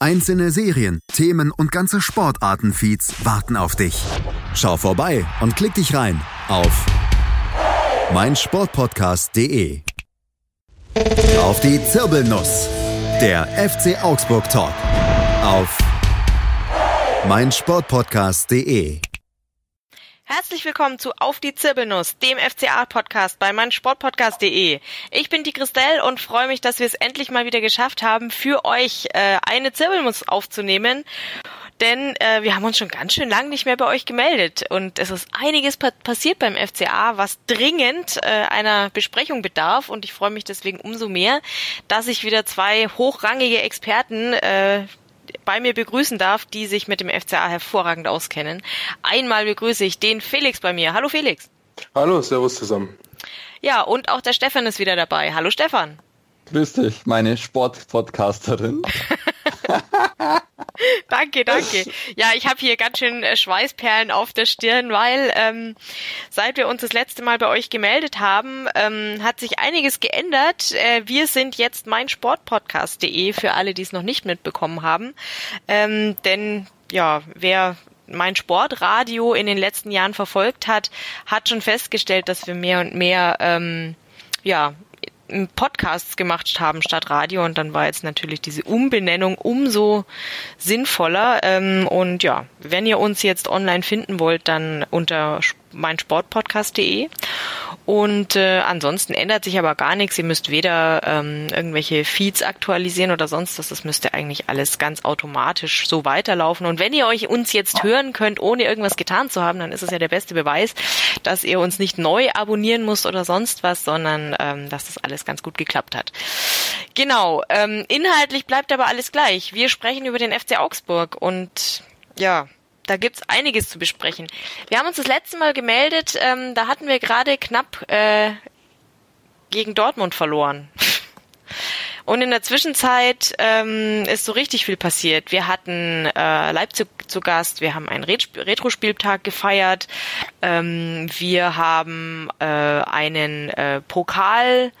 Einzelne Serien, Themen und ganze Sportartenfeeds warten auf dich. Schau vorbei und klick dich rein auf meinsportpodcast.de. Auf die Zirbelnuss. Der FC Augsburg Talk. Auf meinsportpodcast.de. Herzlich willkommen zu Auf die Zirbelnuss, dem FCA-Podcast bei meinsportpodcast.de. Ich bin die Christelle und freue mich, dass wir es endlich mal wieder geschafft haben, für euch äh, eine Zirbelnuss aufzunehmen. Denn äh, wir haben uns schon ganz schön lang nicht mehr bei euch gemeldet und es ist einiges pa passiert beim FCA, was dringend äh, einer Besprechung bedarf und ich freue mich deswegen umso mehr, dass ich wieder zwei hochrangige Experten äh, bei mir begrüßen darf, die sich mit dem FCA hervorragend auskennen. Einmal begrüße ich den Felix bei mir. Hallo Felix. Hallo, servus zusammen. Ja, und auch der Stefan ist wieder dabei. Hallo Stefan. Grüß dich, meine Sportpodcasterin. danke, danke. Ja, ich habe hier ganz schön äh, Schweißperlen auf der Stirn, weil ähm, seit wir uns das letzte Mal bei euch gemeldet haben, ähm, hat sich einiges geändert. Äh, wir sind jetzt meinsportpodcast.de für alle, die es noch nicht mitbekommen haben. Ähm, denn ja, wer mein Sportradio in den letzten Jahren verfolgt hat, hat schon festgestellt, dass wir mehr und mehr ähm, ja, Podcasts gemacht haben statt Radio und dann war jetzt natürlich diese Umbenennung umso sinnvoller. Ähm, und ja, wenn ihr uns jetzt online finden wollt, dann unter meinsportpodcast.de. Und äh, ansonsten ändert sich aber gar nichts. Ihr müsst weder ähm, irgendwelche Feeds aktualisieren oder sonst was. Das müsste eigentlich alles ganz automatisch so weiterlaufen. Und wenn ihr euch uns jetzt hören könnt, ohne irgendwas getan zu haben, dann ist es ja der beste Beweis, dass ihr uns nicht neu abonnieren müsst oder sonst was, sondern ähm, dass das alles ganz gut geklappt hat. Genau. Ähm, inhaltlich bleibt aber alles gleich. Wir sprechen über den FC Augsburg und ja, da gibt's einiges zu besprechen. Wir haben uns das letzte Mal gemeldet, ähm, da hatten wir gerade knapp äh, gegen Dortmund verloren. Und in der Zwischenzeit ähm, ist so richtig viel passiert. Wir hatten äh, Leipzig zu Gast, wir haben einen Retro-Spieltag gefeiert, ähm, wir haben äh, einen äh, Pokal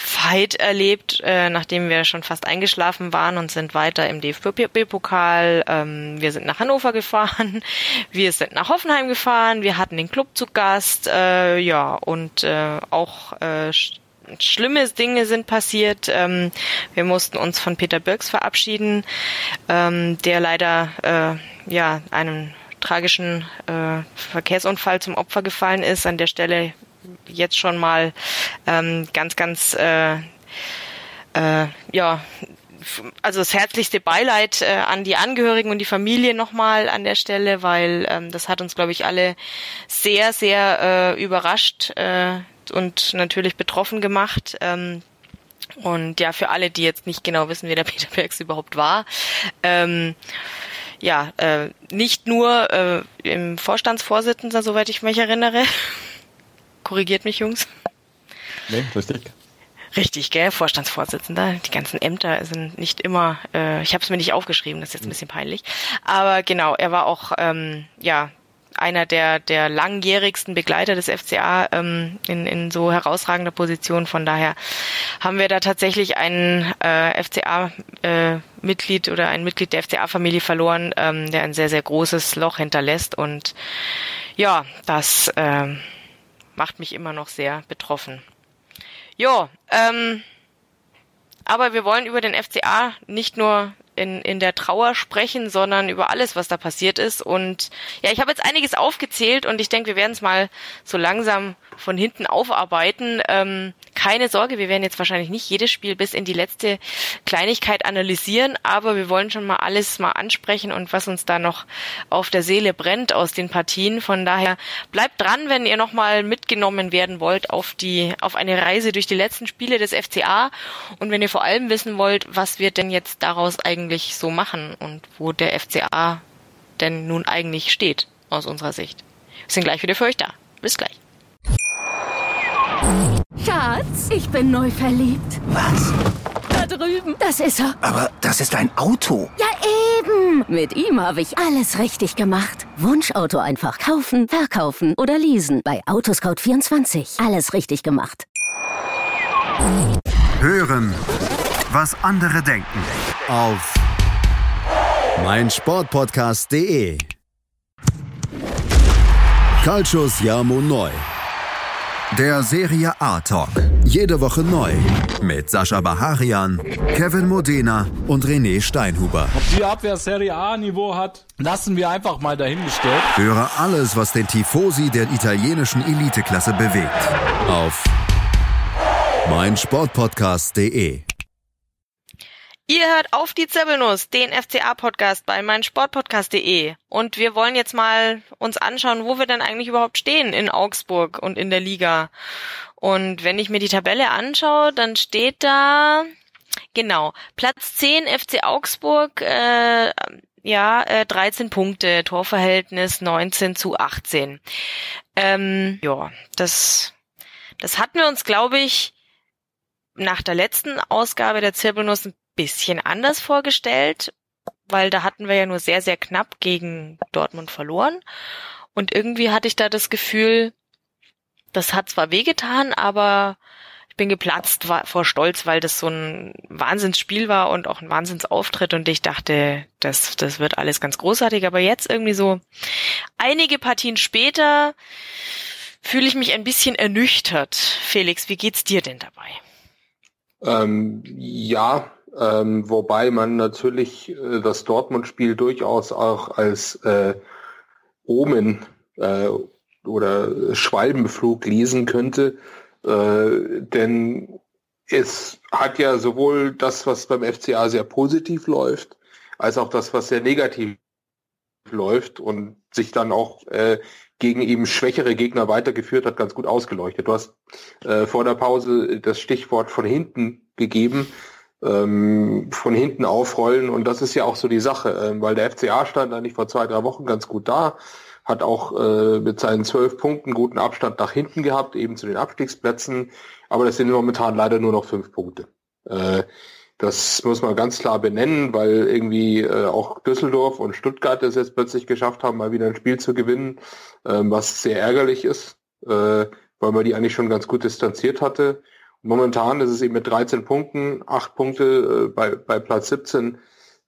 Fight erlebt, äh, nachdem wir schon fast eingeschlafen waren und sind weiter im DFB-Pokal. Ähm, wir sind nach Hannover gefahren, wir sind nach Hoffenheim gefahren, wir hatten den Club zu Gast, äh, ja, und äh, auch äh, schlimme Dinge sind passiert. Ähm, wir mussten uns von Peter Birks verabschieden, ähm, der leider äh, ja einem tragischen äh, Verkehrsunfall zum Opfer gefallen ist. An der Stelle jetzt schon mal ähm, ganz, ganz äh, äh, ja also das herzlichste Beileid äh, an die Angehörigen und die Familie nochmal an der Stelle, weil ähm, das hat uns, glaube ich, alle sehr, sehr äh, überrascht äh, und natürlich betroffen gemacht. Ähm, und ja, für alle, die jetzt nicht genau wissen, wer der Peter Bergs überhaupt war, ähm, ja, äh, nicht nur äh, im Vorstandsvorsitzender, soweit ich mich erinnere, Korrigiert mich, Jungs. Nee, richtig. Richtig, gell? Vorstandsvorsitzender. Die ganzen Ämter sind nicht immer, äh, ich habe es mir nicht aufgeschrieben, das ist jetzt ein bisschen peinlich. Aber genau, er war auch ähm, ja einer der, der langjährigsten Begleiter des FCA ähm, in, in so herausragender Position. Von daher haben wir da tatsächlich ein äh, FCA-Mitglied äh, oder ein Mitglied der FCA-Familie verloren, ähm, der ein sehr, sehr großes Loch hinterlässt. Und ja, das äh, macht mich immer noch sehr betroffen. Jo, ähm, aber wir wollen über den FCA nicht nur in, in der Trauer sprechen, sondern über alles, was da passiert ist. Und ja, ich habe jetzt einiges aufgezählt und ich denke, wir werden es mal so langsam von hinten aufarbeiten. Ähm, keine Sorge, wir werden jetzt wahrscheinlich nicht jedes Spiel bis in die letzte Kleinigkeit analysieren, aber wir wollen schon mal alles mal ansprechen und was uns da noch auf der Seele brennt aus den Partien. Von daher bleibt dran, wenn ihr noch mal mitgenommen werden wollt auf die auf eine Reise durch die letzten Spiele des FCA und wenn ihr vor allem wissen wollt, was wir denn jetzt daraus eigentlich so machen und wo der FCA denn nun eigentlich steht aus unserer Sicht. Wir sind gleich wieder für euch da. Bis gleich. Schatz, ich bin neu verliebt. Was? Da drüben. Das ist er. Aber das ist ein Auto. Ja, eben. Mit ihm habe ich alles richtig gemacht. Wunschauto einfach kaufen, verkaufen oder leasen. Bei Autoscout24. Alles richtig gemacht. Hören, was andere denken. Auf meinsportpodcast.de. Calcius Jamo Neu. Der Serie A Talk. Jede Woche neu. Mit Sascha Baharian, Kevin Modena und René Steinhuber. Ob die Abwehr Serie A Niveau hat, lassen wir einfach mal dahingestellt. Höre alles, was den Tifosi der italienischen Eliteklasse bewegt. Auf meinsportpodcast.de. Ihr hört auf die Zirbelnuss, den FCA-Podcast bei meinsportpodcast.de. Und wir wollen jetzt mal uns anschauen, wo wir denn eigentlich überhaupt stehen in Augsburg und in der Liga. Und wenn ich mir die Tabelle anschaue, dann steht da, genau, Platz 10 FC Augsburg, äh, ja, äh, 13 Punkte, Torverhältnis 19 zu 18. Ähm, ja, das, das hatten wir uns, glaube ich, nach der letzten Ausgabe der Zirbelnuss ein bisschen anders vorgestellt, weil da hatten wir ja nur sehr, sehr knapp gegen Dortmund verloren. Und irgendwie hatte ich da das Gefühl, das hat zwar wehgetan, aber ich bin geplatzt vor Stolz, weil das so ein Wahnsinnsspiel war und auch ein Wahnsinnsauftritt und ich dachte, das, das wird alles ganz großartig. Aber jetzt irgendwie so einige Partien später fühle ich mich ein bisschen ernüchtert. Felix, wie geht's dir denn dabei? Ähm, ja, ähm, wobei man natürlich äh, das Dortmund-Spiel durchaus auch als äh, Omen äh, oder Schwalbenflug lesen könnte, äh, denn es hat ja sowohl das, was beim FCA sehr positiv läuft, als auch das, was sehr negativ läuft und sich dann auch äh, gegen eben schwächere Gegner weitergeführt hat, ganz gut ausgeleuchtet. Du hast äh, vor der Pause das Stichwort von hinten gegeben ähm, von hinten aufrollen. Und das ist ja auch so die Sache, ähm, weil der FCA stand eigentlich vor zwei, drei Wochen ganz gut da, hat auch äh, mit seinen zwölf Punkten guten Abstand nach hinten gehabt, eben zu den Abstiegsplätzen. Aber das sind momentan leider nur noch fünf Punkte. Äh, das muss man ganz klar benennen, weil irgendwie äh, auch Düsseldorf und Stuttgart es jetzt plötzlich geschafft haben, mal wieder ein Spiel zu gewinnen, äh, was sehr ärgerlich ist, äh, weil man die eigentlich schon ganz gut distanziert hatte. Momentan ist es eben mit 13 Punkten, 8 Punkte äh, bei, bei Platz 17,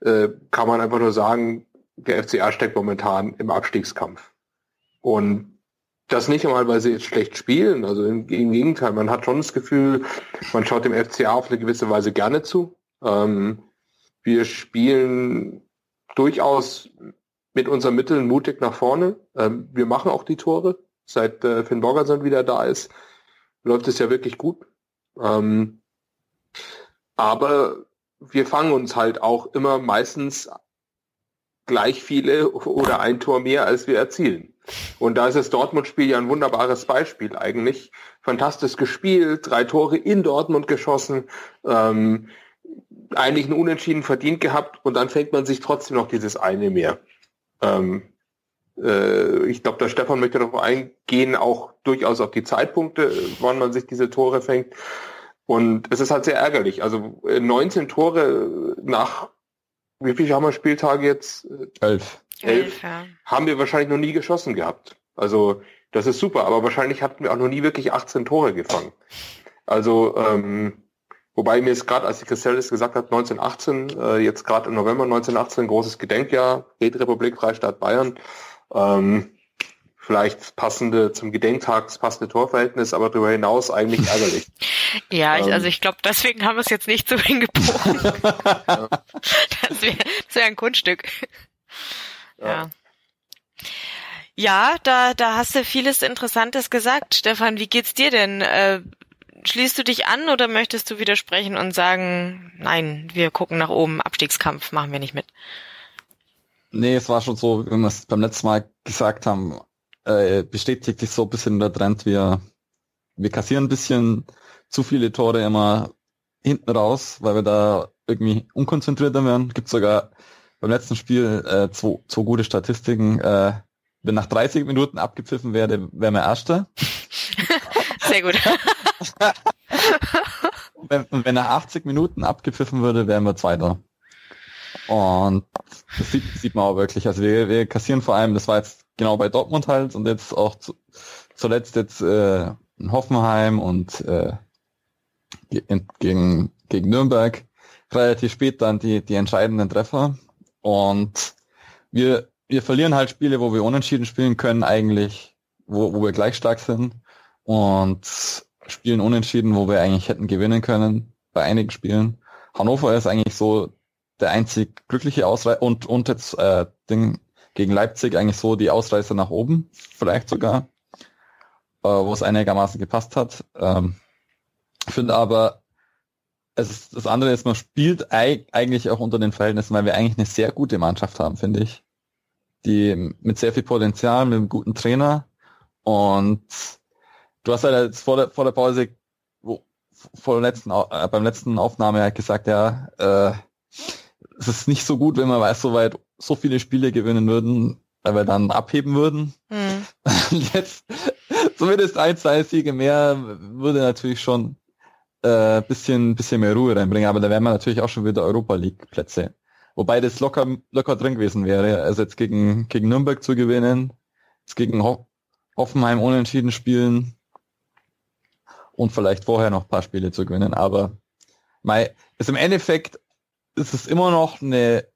äh, kann man einfach nur sagen, der FCA steckt momentan im Abstiegskampf. Und das nicht einmal, weil sie jetzt schlecht spielen, also im, im, Gegenteil, man hat schon das Gefühl, man schaut dem FCA auf eine gewisse Weise gerne zu. Ähm, wir spielen durchaus mit unseren Mitteln mutig nach vorne. Ähm, wir machen auch die Tore. Seit äh, Finn Borgerson wieder da ist, läuft es ja wirklich gut. Ähm, aber wir fangen uns halt auch immer meistens gleich viele oder ein Tor mehr, als wir erzielen. Und da ist das Dortmund-Spiel ja ein wunderbares Beispiel eigentlich. Fantastisch gespielt, drei Tore in Dortmund geschossen, ähm, eigentlich ein Unentschieden verdient gehabt und dann fängt man sich trotzdem noch dieses eine mehr. Ähm, äh, ich glaube, der Stefan möchte darauf eingehen, auch durchaus auf die Zeitpunkte, wann man sich diese Tore fängt. Und es ist halt sehr ärgerlich. Also 19 äh, Tore nach, wie viele haben wir Spieltage jetzt? Elf. Elf. Ja. Haben wir wahrscheinlich noch nie geschossen gehabt. Also das ist super, aber wahrscheinlich hatten wir auch noch nie wirklich 18 Tore gefangen. Also ähm, Wobei mir es gerade, als die Christelis gesagt hat, 1918, äh, jetzt gerade im November 1918, großes Gedenkjahr, Rätrepublik, Freistaat Bayern. Ähm, vielleicht passende zum Gedenktag, passende Torverhältnis, aber darüber hinaus eigentlich ärgerlich. ja, ich, ähm, also ich glaube, deswegen haben wir es jetzt nicht so hingebogen. das wäre wär ein Kunststück. Ja. ja. Ja, da, da hast du vieles Interessantes gesagt. Stefan, wie geht's dir denn? Äh, schließt du dich an oder möchtest du widersprechen und sagen, nein, wir gucken nach oben, Abstiegskampf machen wir nicht mit? Nee, es war schon so, wie wir es beim letzten Mal gesagt haben, äh, bestätigt sich so ein bisschen der Trend, wir, wir kassieren ein bisschen zu viele Tore immer hinten raus, weil wir da irgendwie unkonzentrierter werden. Gibt sogar beim letzten Spiel äh, zwei, zwei gute Statistiken. Äh, wenn nach 30 Minuten abgepfiffen werde, wäre wir Erster. Sehr gut. wenn, wenn nach 80 Minuten abgepfiffen würde, wären wir Zweiter. Und das sieht, sieht man auch wirklich. Also wir, wir kassieren vor allem, das war jetzt genau bei Dortmund halt und jetzt auch zu, zuletzt jetzt äh, in Hoffenheim und äh, gegen, gegen Nürnberg relativ spät dann die, die entscheidenden Treffer. Und wir, wir verlieren halt Spiele, wo wir unentschieden spielen können, eigentlich, wo, wo wir gleich stark sind. Und spielen unentschieden, wo wir eigentlich hätten gewinnen können bei einigen Spielen. Hannover ist eigentlich so der einzig glückliche Ausreißer und, und jetzt äh, Ding gegen Leipzig eigentlich so die Ausreißer nach oben, vielleicht sogar, äh, wo es einigermaßen gepasst hat. Ähm, finde aber, es ist, das andere ist, man spielt eigentlich auch unter den Verhältnissen, weil wir eigentlich eine sehr gute Mannschaft haben, finde ich. Die mit sehr viel Potenzial, mit einem guten Trainer und du hast halt jetzt vor der, vor der Pause, wo, vor der letzten, äh, beim letzten Aufnahme halt gesagt, ja, äh, es ist nicht so gut, wenn man weiß, so weit so viele Spiele gewinnen würden, weil wir dann abheben würden. Mhm. Jetzt zumindest ein, zwei Siege mehr würde natürlich schon äh, bisschen, bisschen mehr Ruhe reinbringen, aber da wären wir natürlich auch schon wieder Europa League Plätze. Wobei das locker, locker drin gewesen wäre. Also jetzt gegen, gegen Nürnberg zu gewinnen, jetzt gegen Ho Hoffenheim unentschieden spielen und vielleicht vorher noch ein paar Spiele zu gewinnen. Aber mei, ist im Endeffekt ist es immer noch eine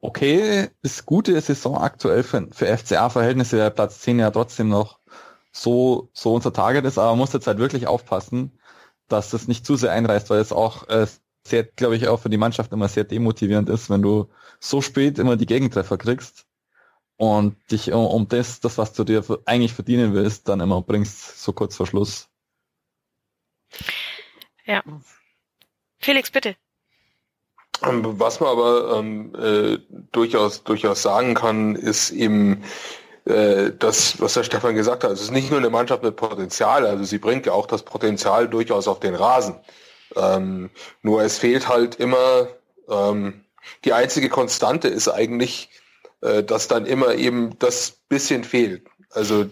okay bis gute Saison aktuell für, für FCA-Verhältnisse, der Platz 10 ja trotzdem noch so, so unser Target ist, aber man muss jetzt halt wirklich aufpassen, dass das nicht zu sehr einreißt, weil es auch äh, sehr, glaube ich, auch für die Mannschaft immer sehr demotivierend ist, wenn du so spät immer die Gegentreffer kriegst und dich um, um das, das, was du dir eigentlich verdienen willst, dann immer bringst, so kurz vor Schluss. Ja. Felix, bitte. Ähm, was man aber ähm, äh, durchaus, durchaus sagen kann, ist eben äh, das, was der Stefan gesagt hat. Es ist nicht nur eine Mannschaft mit Potenzial, also sie bringt ja auch das Potenzial durchaus auf den Rasen. Ähm, nur es fehlt halt immer, ähm, die einzige Konstante ist eigentlich, äh, dass dann immer eben das bisschen fehlt. Also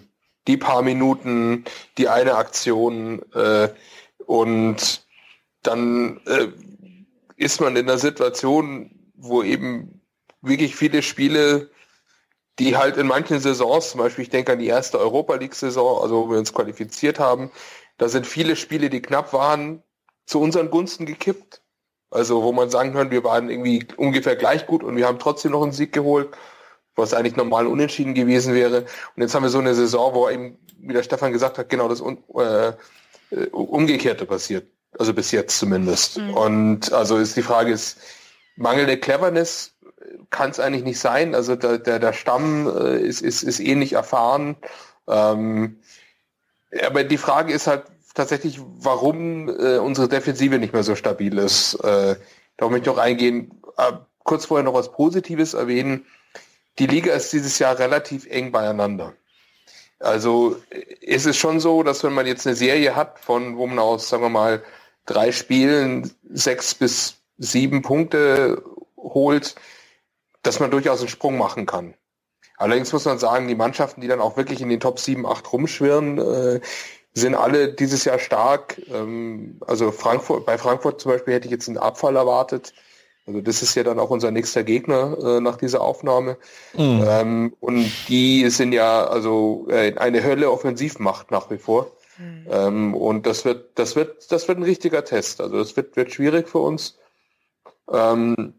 die paar Minuten, die eine Aktion äh, und dann äh, ist man in einer Situation, wo eben wirklich viele Spiele, die halt in manchen Saisons, zum Beispiel ich denke an die erste Europa League-Saison, also wo wir uns qualifiziert haben, da sind viele Spiele, die knapp waren, zu unseren Gunsten gekippt. Also wo man sagen kann, wir waren irgendwie ungefähr gleich gut und wir haben trotzdem noch einen Sieg geholt, was eigentlich normal unentschieden gewesen wäre. Und jetzt haben wir so eine Saison, wo eben, wie der Stefan gesagt hat, genau das äh, äh, Umgekehrte passiert. Also bis jetzt zumindest. Mhm. Und also ist die Frage ist, mangelnde Cleverness kann es eigentlich nicht sein. Also der, der, der Stamm äh, ist, ist, ist ähnlich erfahren. Ähm, aber die Frage ist halt tatsächlich, warum äh, unsere Defensive nicht mehr so stabil ist. Äh, da möchte ich noch eingehen. Äh, kurz vorher noch was Positives erwähnen. Die Liga ist dieses Jahr relativ eng beieinander. Also ist es schon so, dass wenn man jetzt eine Serie hat, von wo man aus, sagen wir mal, drei Spielen sechs bis sieben Punkte holt, dass man durchaus einen Sprung machen kann. Allerdings muss man sagen, die Mannschaften, die dann auch wirklich in den Top 7, 8 rumschwirren, äh, sind alle dieses Jahr stark. Ähm, also Frankfurt, bei Frankfurt zum Beispiel hätte ich jetzt einen Abfall erwartet. Also das ist ja dann auch unser nächster Gegner äh, nach dieser Aufnahme. Mhm. Ähm, und die sind ja also äh, eine Hölle Offensivmacht nach wie vor. Mhm. Ähm, und das wird, das wird, das wird ein richtiger Test. Also das wird, wird schwierig für uns. Ähm,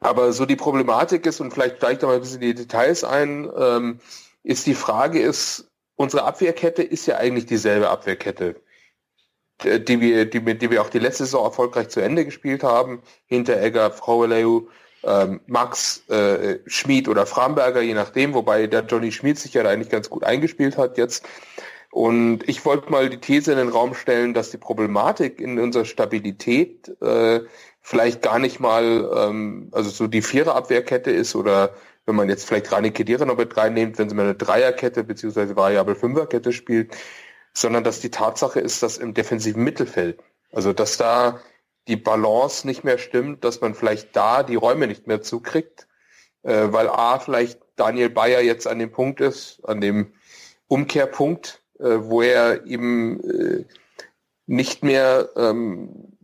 aber so die Problematik ist, und vielleicht steigt da mal ein bisschen die Details ein, ähm, ist die Frage ist, unsere Abwehrkette ist ja eigentlich dieselbe Abwehrkette, die wir, die, die wir auch die letzte Saison erfolgreich zu Ende gespielt haben. Hinteregger, Fraueleu, ähm, Max, äh, Schmid oder Framberger, je nachdem, wobei der Johnny Schmid sich ja da eigentlich ganz gut eingespielt hat jetzt. Und ich wollte mal die These in den Raum stellen, dass die Problematik in unserer Stabilität äh, vielleicht gar nicht mal, ähm, also so die Viererabwehrkette ist oder wenn man jetzt vielleicht Rani Kedira noch mit reinnimmt, wenn sie mal eine Dreierkette beziehungsweise variable Fünferkette spielt, sondern dass die Tatsache ist, dass im defensiven Mittelfeld, also dass da die Balance nicht mehr stimmt, dass man vielleicht da die Räume nicht mehr zukriegt, äh, weil A vielleicht Daniel Bayer jetzt an dem Punkt ist, an dem Umkehrpunkt, äh, wo er eben äh, nicht mehr ähm,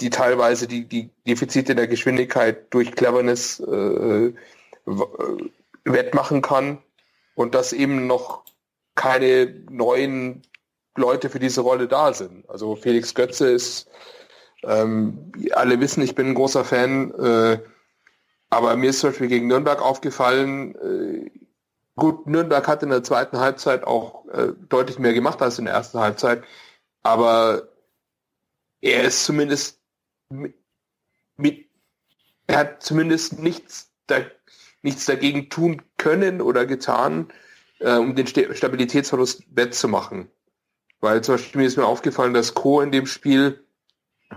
die teilweise die, die Defizite der Geschwindigkeit durch Cleverness äh, äh wettmachen kann und dass eben noch keine neuen Leute für diese Rolle da sind. Also Felix Götze ist, ähm, alle wissen, ich bin ein großer Fan, äh, aber mir ist zum Beispiel gegen Nürnberg aufgefallen, äh, gut, Nürnberg hat in der zweiten Halbzeit auch äh, deutlich mehr gemacht als in der ersten Halbzeit, aber er ist zumindest mit, mit er hat zumindest nichts, da, nichts dagegen tun können oder getan, äh, um den Stabilitätsverlust wettzumachen. Weil zum Beispiel mir ist mir aufgefallen, dass Co. in dem Spiel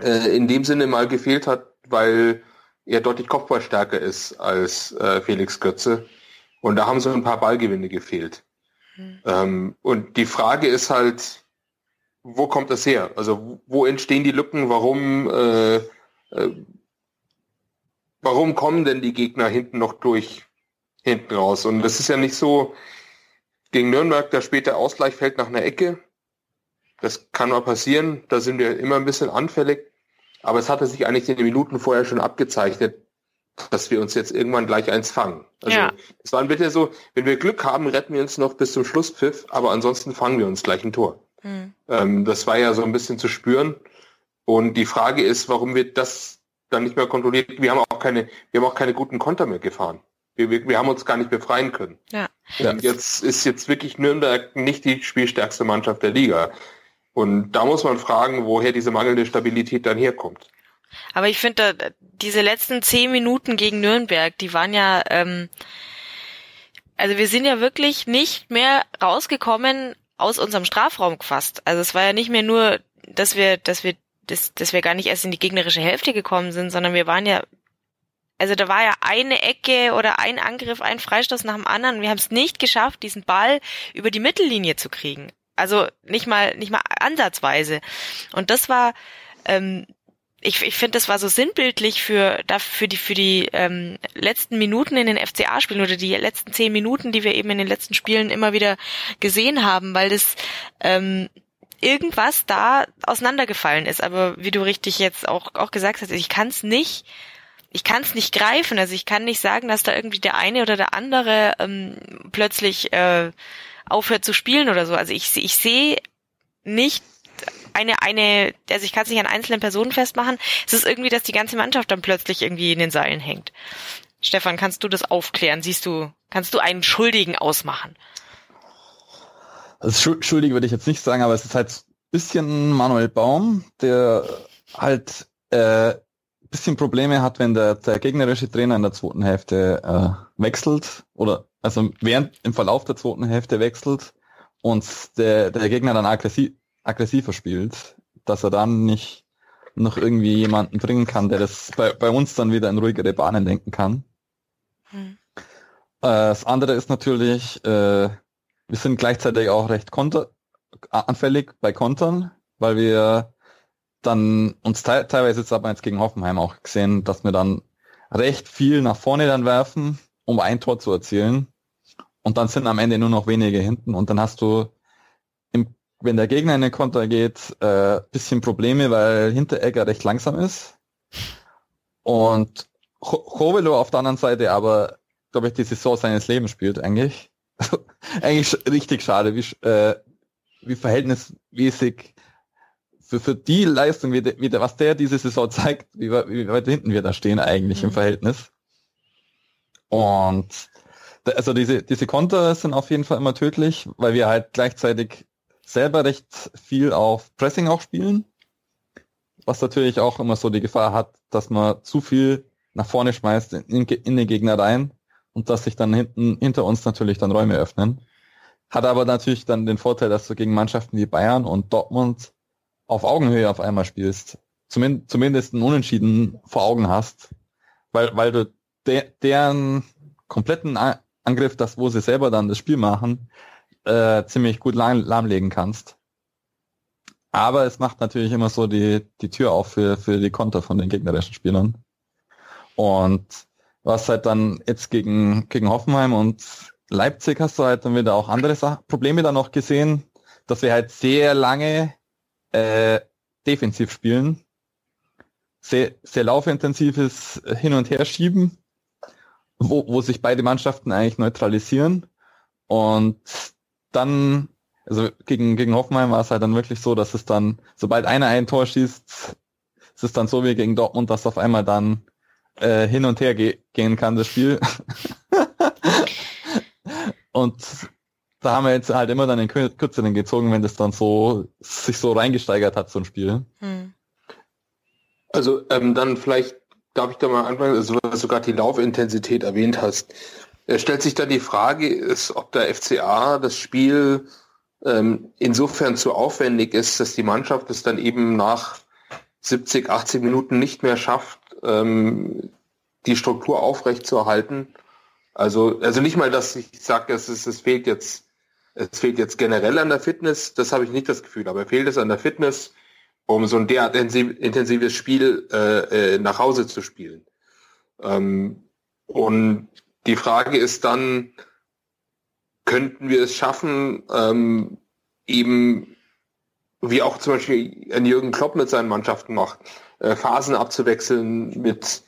äh, in dem Sinne mal gefehlt hat, weil er deutlich Kopfballstärker ist als äh, Felix Götze. Und da haben so ein paar Ballgewinne gefehlt. Mhm. Ähm, und die Frage ist halt, wo kommt das her? Also wo entstehen die Lücken? Warum, äh, äh, warum kommen denn die Gegner hinten noch durch, hinten raus? Und das ist ja nicht so, gegen Nürnberg, der späte Ausgleich fällt nach einer Ecke. Das kann mal passieren, da sind wir immer ein bisschen anfällig. Aber es hatte sich eigentlich in den Minuten vorher schon abgezeichnet, dass wir uns jetzt irgendwann gleich eins fangen. Also ja. es war ein bisschen so, wenn wir Glück haben, retten wir uns noch bis zum Schlusspfiff, aber ansonsten fangen wir uns gleich ein Tor. Mhm. Ähm, das war ja so ein bisschen zu spüren. Und die Frage ist, warum wir das dann nicht mehr kontrolliert. Wir haben auch keine, wir haben auch keine guten Konter mehr gefahren. Wir, wir, wir haben uns gar nicht befreien können. Ja. Und jetzt ist jetzt wirklich Nürnberg nicht die spielstärkste Mannschaft der Liga. Und da muss man fragen, woher diese mangelnde Stabilität dann herkommt. Aber ich finde, diese letzten zehn Minuten gegen Nürnberg, die waren ja, ähm, also wir sind ja wirklich nicht mehr rausgekommen aus unserem Strafraum fast. Also es war ja nicht mehr nur, dass wir, dass wir, dass, dass wir gar nicht erst in die gegnerische Hälfte gekommen sind, sondern wir waren ja, also da war ja eine Ecke oder ein Angriff, ein Freistoß nach dem anderen. Wir haben es nicht geschafft, diesen Ball über die Mittellinie zu kriegen. Also nicht mal, nicht mal ansatzweise. Und das war, ähm, ich, ich finde, das war so sinnbildlich für, für die, für die ähm, letzten Minuten in den FCA-Spielen oder die letzten zehn Minuten, die wir eben in den letzten Spielen immer wieder gesehen haben, weil das ähm, irgendwas da auseinandergefallen ist. Aber wie du richtig jetzt auch, auch gesagt hast, ich kann es nicht, ich kann es nicht greifen. Also ich kann nicht sagen, dass da irgendwie der eine oder der andere ähm, plötzlich äh, aufhört zu spielen oder so. Also ich, ich sehe nicht eine, eine, also ich kann es nicht an einzelnen Personen festmachen. Es ist irgendwie, dass die ganze Mannschaft dann plötzlich irgendwie in den Seilen hängt. Stefan, kannst du das aufklären? Siehst du, kannst du einen Schuldigen ausmachen? Also Schuldige würde ich jetzt nicht sagen, aber es ist halt bisschen Manuel Baum, der halt äh, bisschen Probleme hat, wenn der, der gegnerische Trainer in der zweiten Hälfte äh, wechselt oder also während im Verlauf der zweiten Hälfte wechselt und der, der Gegner dann aggressiv, aggressiver spielt, dass er dann nicht noch irgendwie jemanden bringen kann, der das bei, bei uns dann wieder in ruhigere Bahnen lenken kann. Hm. Äh, das andere ist natürlich, äh, wir sind gleichzeitig auch recht konter anfällig bei Kontern, weil wir dann uns te teilweise jetzt aber jetzt gegen Hoffenheim auch gesehen, dass wir dann recht viel nach vorne dann werfen, um ein Tor zu erzielen. Und dann sind am Ende nur noch wenige hinten und dann hast du, wenn der Gegner in den Konter geht, äh, bisschen Probleme, weil Hinteregger recht langsam ist. Und Chovelo auf der anderen Seite aber, glaube ich, die Saison seines Lebens spielt eigentlich. eigentlich richtig schade, wie, äh, wie verhältnismäßig für, für die Leistung, wie, de, wie der, was der diese Saison zeigt, wie, wie weit hinten wir da stehen eigentlich mhm. im Verhältnis. Und also diese, diese Konter sind auf jeden Fall immer tödlich, weil wir halt gleichzeitig selber recht viel auf Pressing auch spielen. Was natürlich auch immer so die Gefahr hat, dass man zu viel nach vorne schmeißt in, in den Gegner rein und dass sich dann hinten hinter uns natürlich dann Räume öffnen. Hat aber natürlich dann den Vorteil, dass du gegen Mannschaften wie Bayern und Dortmund auf Augenhöhe auf einmal spielst, zumindest, zumindest einen Unentschieden vor Augen hast, weil, weil du de, deren kompletten Angriff, das wo sie selber dann das Spiel machen, äh, ziemlich gut lahm, lahmlegen kannst. Aber es macht natürlich immer so die, die Tür auf für, für die Konter von den gegnerischen Spielern. Und was halt dann jetzt gegen, gegen Hoffenheim und Leipzig hast du halt dann wieder auch andere Sa Probleme dann noch gesehen, dass wir halt sehr lange äh, defensiv spielen, sehr, sehr laufintensives Hin- und Herschieben, wo, wo sich beide Mannschaften eigentlich neutralisieren und dann, also gegen, gegen Hoffenheim war es halt dann wirklich so, dass es dann, sobald einer ein Tor schießt, es ist dann so wie gegen Dortmund, dass auf einmal dann äh, hin und her ge gehen kann, das Spiel. und da haben wir jetzt halt immer dann den kürzeren gezogen, wenn das dann so sich so reingesteigert hat, so ein Spiel. Hm. Also ähm, dann vielleicht darf ich da mal anfangen, also, weil du sogar die Laufintensität erwähnt hast. Es stellt sich dann die Frage, ist, ob der FCA das Spiel ähm, insofern zu aufwendig ist, dass die Mannschaft es dann eben nach 70, 80 Minuten nicht mehr schafft, ähm, die Struktur aufrechtzuerhalten. Also, also nicht mal, dass ich sage, es, ist, es fehlt jetzt, es fehlt jetzt generell an der Fitness, das habe ich nicht das Gefühl, aber fehlt es an der Fitness, um so ein derart intensives Spiel äh, äh, nach Hause zu spielen. Ähm, und die Frage ist dann, könnten wir es schaffen, ähm, eben wie auch zum Beispiel ein Jürgen Klopp mit seinen Mannschaften macht, äh, Phasen abzuwechseln mit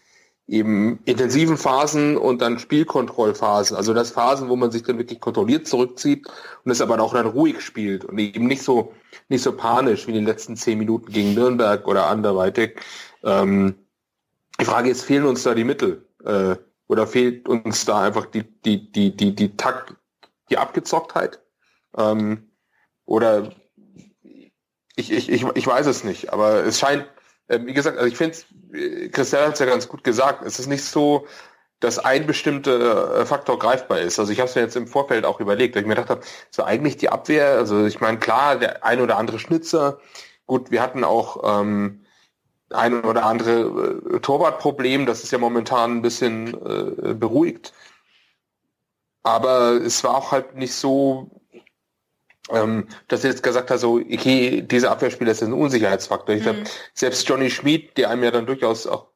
eben intensiven Phasen und dann Spielkontrollphasen. Also das Phasen, wo man sich dann wirklich kontrolliert zurückzieht und es aber auch dann ruhig spielt und eben nicht so nicht so panisch wie in den letzten zehn Minuten gegen Nürnberg oder anderweitig. Ähm, die Frage ist, fehlen uns da die Mittel? Äh, oder fehlt uns da einfach die, die, die, die, die Takt, die Abgezocktheit? Ähm, oder ich, ich, ich, ich weiß es nicht, aber es scheint, äh, wie gesagt, also ich finde, äh, Christian hat es ja ganz gut gesagt, es ist nicht so, dass ein bestimmter äh, Faktor greifbar ist. Also ich habe es mir jetzt im Vorfeld auch überlegt, weil ich mir gedacht habe, so eigentlich die Abwehr, also ich meine, klar, der ein oder andere Schnitzer, gut, wir hatten auch ähm, ein oder andere äh, Torwartproblem, das ist ja momentan ein bisschen äh, beruhigt. Aber es war auch halt nicht so ähm, dass jetzt gesagt hat, so, okay, diese Abwehrspieler ist ein Unsicherheitsfaktor. Ich mhm. glaube, selbst Johnny Schmid, der einem ja dann durchaus auch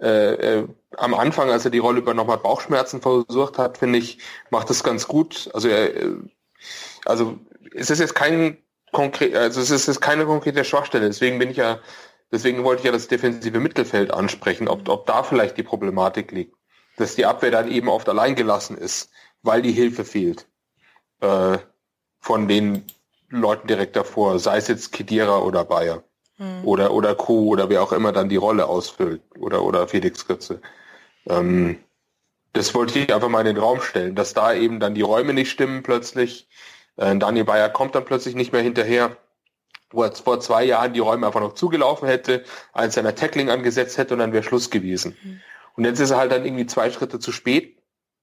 äh, äh, am Anfang, als er die Rolle übernommen hat, Bauchschmerzen versucht hat, finde ich, macht das ganz gut. Also er, äh, also es ist jetzt kein konkret, also es ist jetzt keine konkrete Schwachstelle. Deswegen bin ich ja, deswegen wollte ich ja das defensive Mittelfeld ansprechen, ob, ob da vielleicht die Problematik liegt, dass die Abwehr dann eben oft allein gelassen ist, weil die Hilfe fehlt. Äh, von den Leuten direkt davor, sei es jetzt Kedira oder Bayer hm. oder oder Co. oder wer auch immer dann die Rolle ausfüllt oder oder Felix Kritze. Ähm, das wollte ich einfach mal in den Raum stellen, dass da eben dann die Räume nicht stimmen plötzlich. Äh, Daniel Bayer kommt dann plötzlich nicht mehr hinterher, wo er vor zwei Jahren die Räume einfach noch zugelaufen hätte, eins seiner Tackling angesetzt hätte und dann wäre Schluss gewesen. Mhm. Und jetzt ist er halt dann irgendwie zwei Schritte zu spät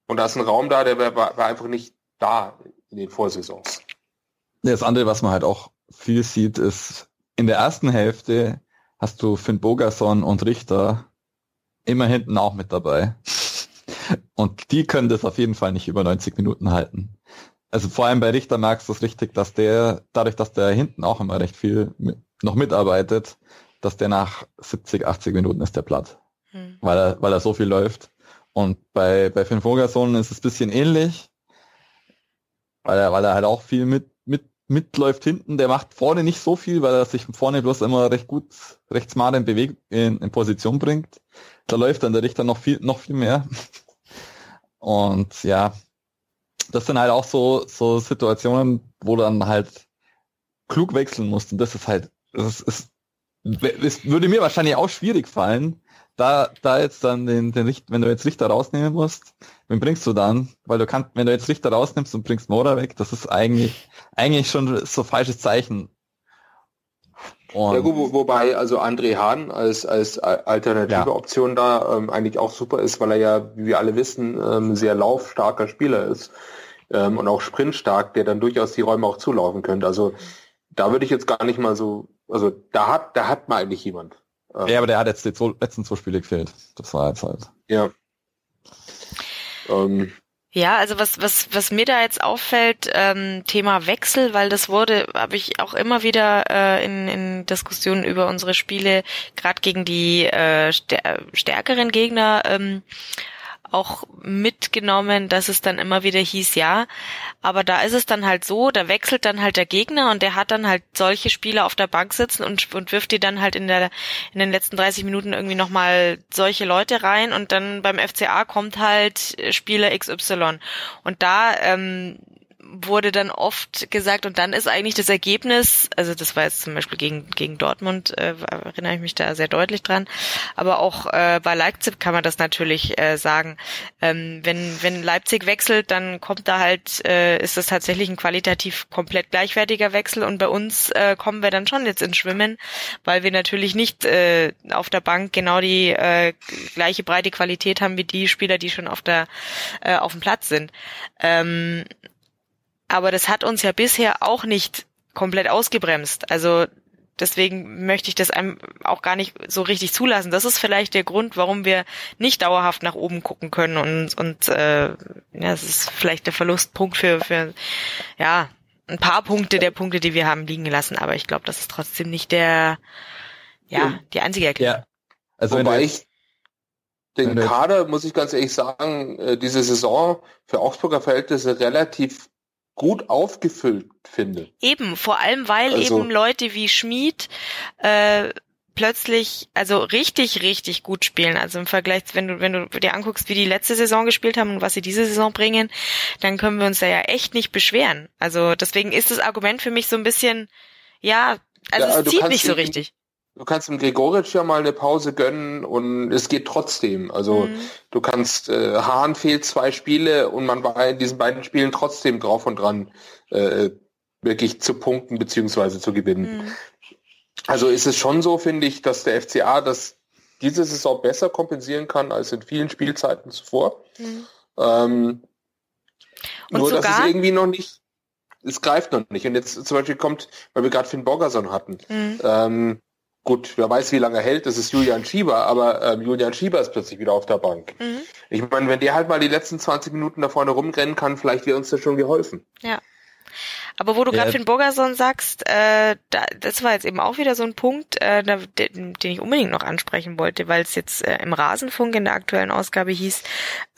und da ist ein Raum da, der war, war einfach nicht da in den Vorsaisons. Das andere, was man halt auch viel sieht, ist, in der ersten Hälfte hast du Finn Bogerson und Richter immer hinten auch mit dabei. Und die können das auf jeden Fall nicht über 90 Minuten halten. Also vor allem bei Richter merkst du es richtig, dass der, dadurch, dass der hinten auch immer recht viel mit, noch mitarbeitet, dass der nach 70, 80 Minuten ist der platt. Hm. Weil er, weil er so viel läuft. Und bei, bei Finn Bogerson ist es bisschen ähnlich, weil er, weil er halt auch viel mit, mitläuft hinten, der macht vorne nicht so viel, weil er sich vorne bloß immer recht gut, recht smart in, Beweg in, in Position bringt. Da läuft dann der Richter noch viel, noch viel mehr. Und ja, das sind halt auch so, so Situationen, wo dann halt klug wechseln musst. Und das ist halt, das ist, es würde mir wahrscheinlich auch schwierig fallen, da, da jetzt dann den, den Richter, wenn du jetzt Richter rausnehmen musst, wen bringst du dann? Weil du kannst, wenn du jetzt Richter rausnimmst und bringst Mora weg, das ist eigentlich, eigentlich schon so falsches Zeichen. Und ja, gut, wo, wobei also André Hahn als, als alternative ja. Option da ähm, eigentlich auch super ist, weil er ja, wie wir alle wissen, ähm, sehr laufstarker Spieler ist ähm, und auch sprintstark, der dann durchaus die Räume auch zulaufen könnte. Also da würde ich jetzt gar nicht mal so, also da hat, da hat man eigentlich jemand. Ja, aber der hat jetzt die letzten zwei Spiele gefehlt. Das war jetzt halt. Ja. Ähm. Ja, also was, was, was mir da jetzt auffällt, ähm, Thema Wechsel, weil das wurde, habe ich auch immer wieder äh, in, in Diskussionen über unsere Spiele, gerade gegen die äh, stärkeren Gegner, ähm, auch mitgenommen, dass es dann immer wieder hieß, ja, aber da ist es dann halt so, da wechselt dann halt der Gegner und der hat dann halt solche Spieler auf der Bank sitzen und, und wirft die dann halt in der in den letzten 30 Minuten irgendwie nochmal solche Leute rein und dann beim FCA kommt halt Spieler XY. Und da ähm, wurde dann oft gesagt, und dann ist eigentlich das Ergebnis, also das war jetzt zum Beispiel gegen, gegen Dortmund, äh, erinnere ich mich da sehr deutlich dran, aber auch äh, bei Leipzig kann man das natürlich äh, sagen. Ähm, wenn, wenn Leipzig wechselt, dann kommt da halt, äh, ist das tatsächlich ein qualitativ komplett gleichwertiger Wechsel und bei uns äh, kommen wir dann schon jetzt ins Schwimmen, weil wir natürlich nicht äh, auf der Bank genau die äh, gleiche breite Qualität haben wie die Spieler, die schon auf der äh, auf dem Platz sind. Ähm, aber das hat uns ja bisher auch nicht komplett ausgebremst. Also deswegen möchte ich das einem auch gar nicht so richtig zulassen. Das ist vielleicht der Grund, warum wir nicht dauerhaft nach oben gucken können und und äh, ja, das ist vielleicht der Verlustpunkt für für ja ein paar Punkte der Punkte, die wir haben liegen lassen. Aber ich glaube, das ist trotzdem nicht der ja die einzige Erklärung. Ja. Also Wobei ich den Kader, muss ich ganz ehrlich sagen, äh, diese Saison für Augsburger Verhältnisse relativ gut aufgefüllt finde. Eben, vor allem weil also, eben Leute wie Schmid äh, plötzlich also richtig richtig gut spielen. Also im Vergleich, wenn du wenn du dir anguckst, wie die letzte Saison gespielt haben und was sie diese Saison bringen, dann können wir uns da ja echt nicht beschweren. Also deswegen ist das Argument für mich so ein bisschen ja, also ja, es zieht nicht so richtig du kannst dem Gregoritsch ja mal eine Pause gönnen und es geht trotzdem. Also mhm. du kannst, äh, Hahn fehlt zwei Spiele und man war in diesen beiden Spielen trotzdem drauf und dran, äh, wirklich zu punkten beziehungsweise zu gewinnen. Mhm. Also ist es schon so, finde ich, dass der FCA das diese Saison besser kompensieren kann als in vielen Spielzeiten zuvor. Mhm. Ähm, nur, dass es irgendwie noch nicht, es greift noch nicht. Und jetzt zum Beispiel kommt, weil wir gerade Finn Borgerson hatten, mhm. ähm, gut, wer weiß, wie lange er hält, das ist Julian Schieber, aber ähm, Julian Schieber ist plötzlich wieder auf der Bank. Mhm. Ich meine, wenn der halt mal die letzten 20 Minuten da vorne rumrennen kann, vielleicht wäre uns das schon geholfen. Ja. Aber wo du ja. gerade Finn Burgerson sagst, äh, da, das war jetzt eben auch wieder so ein Punkt, äh, da, den, den ich unbedingt noch ansprechen wollte, weil es jetzt äh, im Rasenfunk in der aktuellen Ausgabe hieß,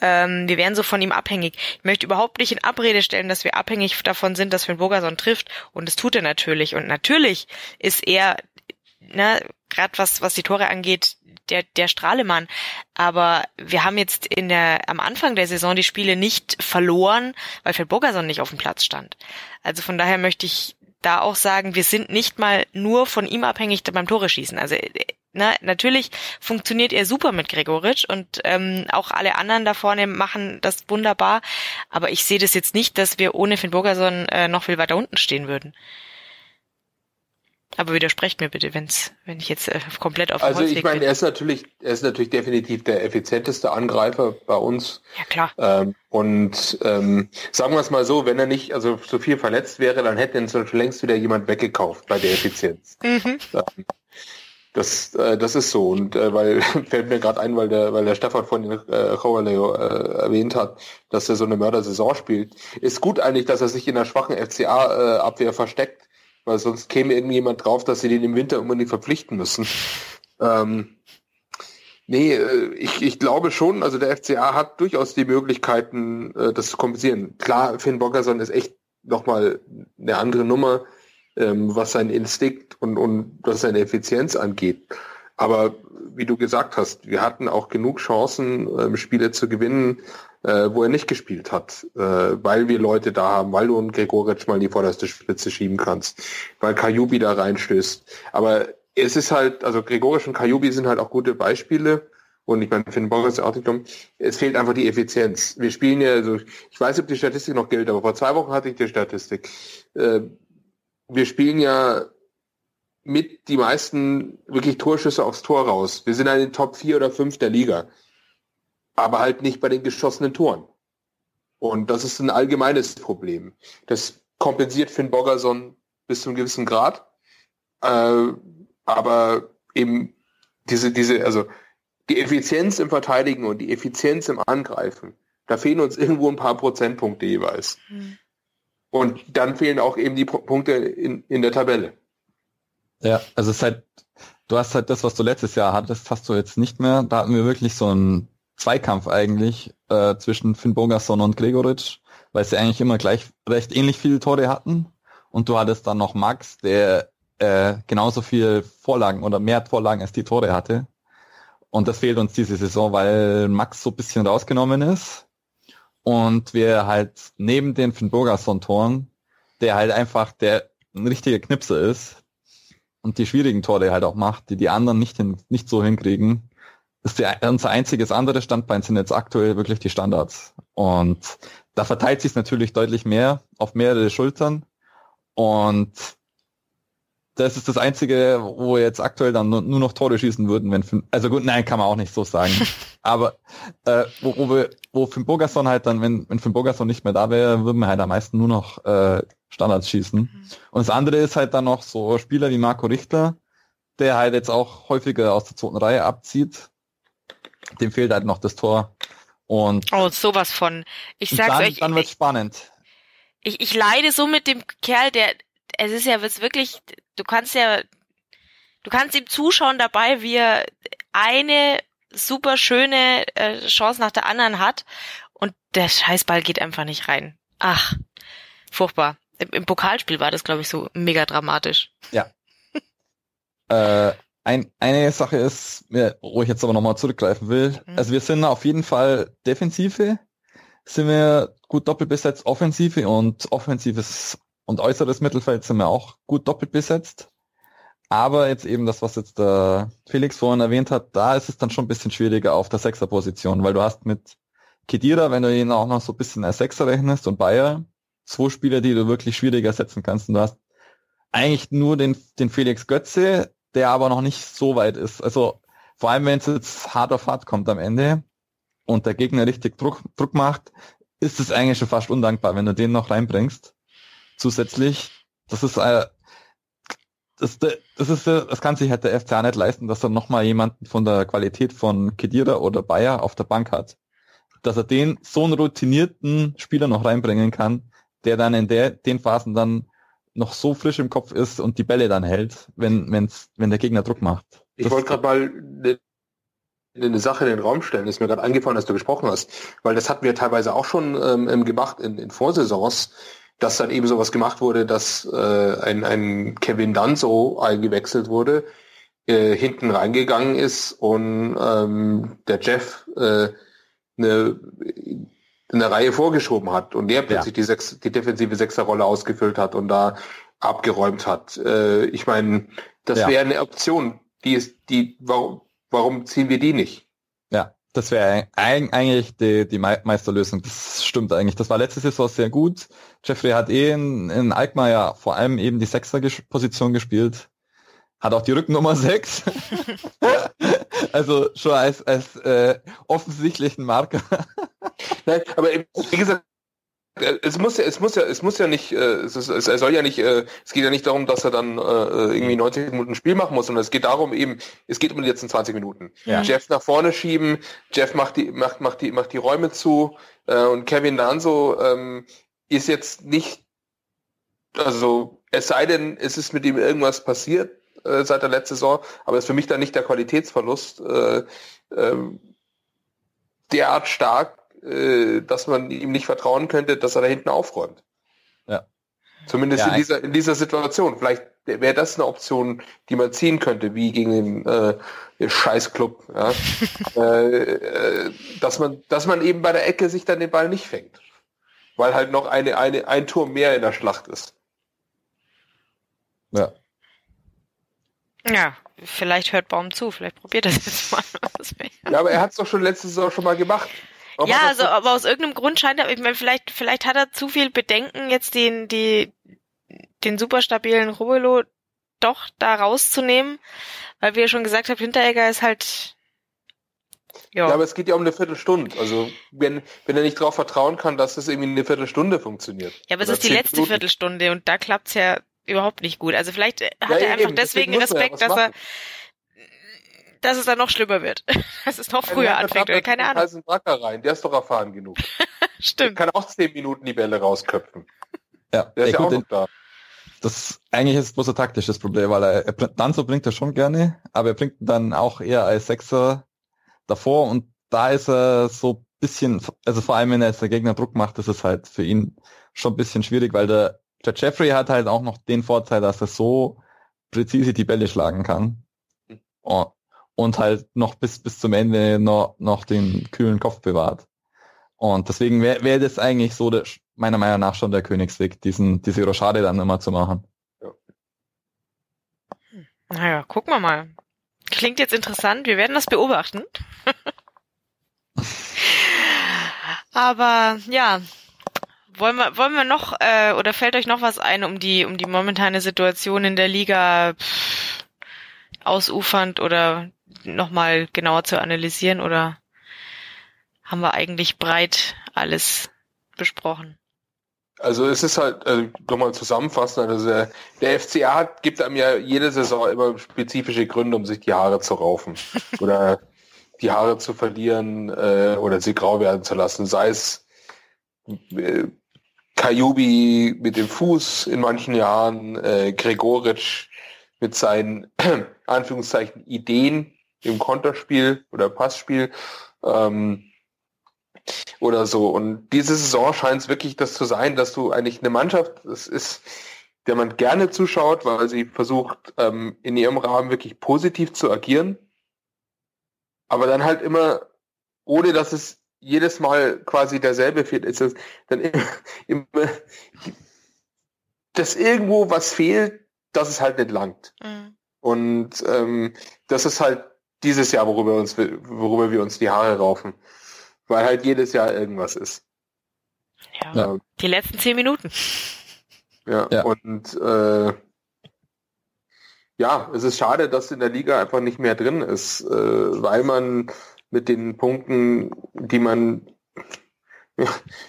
ähm, wir wären so von ihm abhängig. Ich möchte überhaupt nicht in Abrede stellen, dass wir abhängig davon sind, dass Finn Burgerson trifft. Und das tut er natürlich. Und natürlich ist er ne, gerade was, was die Tore angeht, der, der Strahlemann. Aber wir haben jetzt in der, am Anfang der Saison die Spiele nicht verloren, weil Phil Bogerson nicht auf dem Platz stand. Also von daher möchte ich da auch sagen, wir sind nicht mal nur von ihm abhängig beim Tore schießen. Also na, natürlich funktioniert er super mit Gregoritsch und ähm, auch alle anderen da vorne machen das wunderbar. Aber ich sehe das jetzt nicht, dass wir ohne Finn Bogerson äh, noch viel weiter unten stehen würden. Aber widersprecht mir bitte, wenn's, wenn ich jetzt äh, komplett auf Also ich meine, er ist natürlich, er ist natürlich definitiv der effizienteste Angreifer bei uns. Ja klar. Ähm, und ähm, sagen wir es mal so, wenn er nicht also so viel verletzt wäre, dann hätte ihn schon längst wieder jemand weggekauft bei der Effizienz. Mhm. Ähm, das, äh, das ist so. Und äh, weil fällt mir gerade ein, weil der, weil der Stefan von äh, Leo, äh, erwähnt hat, dass er so eine Mördersaison spielt. Ist gut eigentlich, dass er sich in der schwachen FCA-Abwehr äh, versteckt weil sonst käme irgendjemand drauf, dass sie den im Winter unbedingt verpflichten müssen. Ähm, nee, äh, ich, ich glaube schon, also der FCA hat durchaus die Möglichkeiten, äh, das zu kompensieren. Klar, Finn Boggerson ist echt nochmal eine andere Nummer, ähm, was sein Instinkt und, und was seine Effizienz angeht. Aber wie du gesagt hast, wir hatten auch genug Chancen, ähm, Spiele zu gewinnen, äh, wo er nicht gespielt hat, äh, weil wir Leute da haben, weil du einen Gregoritsch mal in die vorderste Spitze schieben kannst, weil Kajubi da reinstößt. Aber es ist halt, also Gregoritsch und Kajubi sind halt auch gute Beispiele. Und ich meine, für den Boris auch. Es fehlt einfach die Effizienz. Wir spielen ja, also ich weiß nicht, ob die Statistik noch gilt, aber vor zwei Wochen hatte ich die Statistik. Äh, wir spielen ja mit die meisten wirklich Torschüsse aufs Tor raus. Wir sind in den Top 4 oder 5 der Liga aber halt nicht bei den geschossenen Toren. Und das ist ein allgemeines Problem. Das kompensiert Finn Bogerson bis zu einem gewissen Grad. Äh, aber eben diese, diese, also die Effizienz im Verteidigen und die Effizienz im Angreifen, da fehlen uns irgendwo ein paar Prozentpunkte jeweils. Mhm. Und dann fehlen auch eben die Punkte in, in der Tabelle. Ja, also es ist halt, du hast halt das, was du letztes Jahr hattest, hast du jetzt nicht mehr. Da hatten wir wirklich so ein Zweikampf eigentlich äh, zwischen Finn Bogason und Gregoritsch, weil sie eigentlich immer gleich recht ähnlich viele Tore hatten. Und du hattest dann noch Max, der äh, genauso viel Vorlagen oder mehr Vorlagen als die Tore hatte. Und das fehlt uns diese Saison, weil Max so bisschen rausgenommen ist. Und wir halt neben den Finn Bogason-Toren, der halt einfach der ein richtiger Knipser ist und die schwierigen Tore halt auch macht, die die anderen nicht, hin, nicht so hinkriegen, ist der, unser einziges anderes Standbein sind jetzt aktuell wirklich die Standards. Und da verteilt sich natürlich deutlich mehr auf mehrere Schultern. Und das ist das Einzige, wo wir jetzt aktuell dann nur, nur noch Tore schießen würden, wenn Finn, also gut, nein, kann man auch nicht so sagen. Aber äh, wo, wo wir, wo Finn Bogason halt dann, wenn, wenn Finn Bogason nicht mehr da wäre, würden wir halt am meisten nur noch äh, Standards schießen. Mhm. Und das andere ist halt dann noch so Spieler wie Marco Richter, der halt jetzt auch häufiger aus der zweiten Reihe abzieht. Dem fehlt halt noch das Tor. Und oh, sowas von. Ich sag's dann, euch. Dann wird's spannend. Ich, ich leide so mit dem Kerl, der, es ist ja wirklich, du kannst ja, du kannst ihm zuschauen dabei, wie er eine super schöne äh, Chance nach der anderen hat und der Scheißball geht einfach nicht rein. Ach, furchtbar. Im, im Pokalspiel war das, glaube ich, so mega dramatisch. Ja. äh, ein, eine Sache ist, wo ich jetzt aber nochmal zurückgreifen will. Mhm. Also wir sind auf jeden Fall Defensive, sind wir gut doppelt besetzt, Offensive und offensives und äußeres Mittelfeld sind wir auch gut doppelt besetzt. Aber jetzt eben das, was jetzt der Felix vorhin erwähnt hat, da ist es dann schon ein bisschen schwieriger auf der Sechserposition, weil du hast mit Kedira, wenn du ihn auch noch so ein bisschen als Sechser rechnest und Bayer, zwei Spieler, die du wirklich schwieriger setzen kannst. Und du hast eigentlich nur den, den Felix Götze, der aber noch nicht so weit ist. Also vor allem, wenn es jetzt hart auf hart kommt am Ende und der Gegner richtig Druck, Druck macht, ist es eigentlich schon fast undankbar, wenn du den noch reinbringst. Zusätzlich, das ist äh, das, das ist das kann sich halt der FCA nicht leisten, dass er nochmal jemanden von der Qualität von Kedira oder Bayer auf der Bank hat. Dass er den so einen routinierten Spieler noch reinbringen kann, der dann in der, den Phasen dann noch so frisch im Kopf ist und die Bälle dann hält, wenn, wenn's, wenn der Gegner Druck macht. Ich wollte gerade mal eine, eine Sache in den Raum stellen, ist mir gerade angefallen, dass du gesprochen hast, weil das hatten wir teilweise auch schon ähm, gemacht in, in Vorsaisons, dass dann eben sowas gemacht wurde, dass äh, ein, ein Kevin Danzo eingewechselt wurde, äh, hinten reingegangen ist und ähm, der Jeff äh, eine eine Reihe vorgeschoben hat und der plötzlich ja. die, sechs, die defensive Sechserrolle ausgefüllt hat und da abgeräumt hat. Äh, ich meine, das ja. wäre eine Option. Die ist, die, warum, warum ziehen wir die nicht? Ja, das wäre eigentlich die, die Meisterlösung. Das stimmt eigentlich. Das war letzte Saison sehr gut. Jeffrey hat eh in, in Alkmaar ja vor allem eben die Sechser-Position gespielt. Hat auch die Rücknummer 6. also schon als, als äh, offensichtlichen Marker. Nein, aber wie gesagt, es muss ja, es muss ja, es muss ja nicht, äh, es, ist, es soll ja nicht, äh, es geht ja nicht darum, dass er dann äh, irgendwie 90 Minuten Spiel machen muss, sondern es geht darum eben, es geht um die letzten 20 Minuten. Ja. Jeff nach vorne schieben, Jeff macht die, macht, macht die, macht die Räume zu äh, und Kevin Danso ähm, ist jetzt nicht, also es sei denn, es ist mit ihm irgendwas passiert äh, seit der letzten Saison, aber ist für mich dann nicht der Qualitätsverlust äh, äh, derart stark, äh, dass man ihm nicht vertrauen könnte, dass er da hinten aufräumt. Ja. Zumindest ja, in dieser in dieser Situation. Vielleicht wäre das eine Option, die man ziehen könnte, wie gegen den, äh, Scheißclub, ja? äh, äh, dass man dass man eben bei der Ecke sich dann den Ball nicht fängt, weil halt noch eine eine ein Tor mehr in der Schlacht ist. Ja. Ja, vielleicht hört Baum zu, vielleicht probiert das jetzt mal. ja, aber er hat es doch schon letzte Saison schon mal gemacht. Warum ja, also, aber aus irgendeinem Grund scheint er, ich meine, vielleicht, vielleicht hat er zu viel Bedenken, jetzt den, die, den super stabilen Robelo doch da rauszunehmen, weil wie ihr schon gesagt habt, Hinteregger ist halt, ja. ja. aber es geht ja um eine Viertelstunde. Also wenn, wenn er nicht darauf vertrauen kann, dass es irgendwie eine Viertelstunde funktioniert. Ja, aber es ist die letzte Minuten. Viertelstunde und da klappt's ja überhaupt nicht gut. Also vielleicht hat ja, er einfach eben, deswegen Respekt, dass er dass es dann noch schlimmer wird. dass es noch früher anfängt oder keine Ahnung. einen Bracker rein, der ist doch erfahren genug. Stimmt. Der kann auch zehn Minuten die Bälle rausköpfen. Ja, der ist ja, auch noch da. Das eigentlich ist bloß ein taktisches Problem, weil er, er dann so bringt er schon gerne, aber er bringt dann auch eher als Sechser davor und da ist er so bisschen, also vor allem wenn er jetzt der Gegner Druck macht, ist es halt für ihn schon ein bisschen schwierig, weil der, der Jeffrey hat halt auch noch den Vorteil, dass er so präzise die Bälle schlagen kann. Oh, und halt noch bis, bis zum Ende noch, noch den kühlen Kopf bewahrt. Und deswegen wäre wär das eigentlich so der, meiner Meinung nach schon der Königsweg, diesen, diese Rochade dann immer zu machen. Ja. Naja, gucken wir mal. Klingt jetzt interessant. Wir werden das beobachten. Aber ja, wollen wir, wollen wir noch äh, oder fällt euch noch was ein, um die um die momentane Situation in der Liga pff, ausufernd oder nochmal genauer zu analysieren oder haben wir eigentlich breit alles besprochen? Also es ist halt, also nochmal zusammenfassen, also der, der FCA hat, gibt einem ja jede Saison immer spezifische Gründe, um sich die Haare zu raufen oder die Haare zu verlieren äh, oder sie grau werden zu lassen. Sei es äh, Kajubi mit dem Fuß in manchen Jahren, äh, Gregoritsch mit seinen Anführungszeichen Ideen im Konterspiel oder Passspiel. Ähm, oder so. Und diese Saison scheint es wirklich das zu sein, dass du eigentlich eine Mannschaft, das ist, der man gerne zuschaut, weil sie versucht, ähm, in ihrem Rahmen wirklich positiv zu agieren. Aber dann halt immer, ohne dass es jedes Mal quasi derselbe fehlt, ist es dann immer, immer dass irgendwo was fehlt, dass es halt nicht langt. Mhm. Und ähm, das ist halt dieses Jahr, worüber, uns, worüber wir uns die Haare raufen weil halt jedes Jahr irgendwas ist. Ja, ja. die letzten zehn Minuten. Ja, ja. und äh, ja, es ist schade, dass in der Liga einfach nicht mehr drin ist, äh, weil man mit den Punkten, die man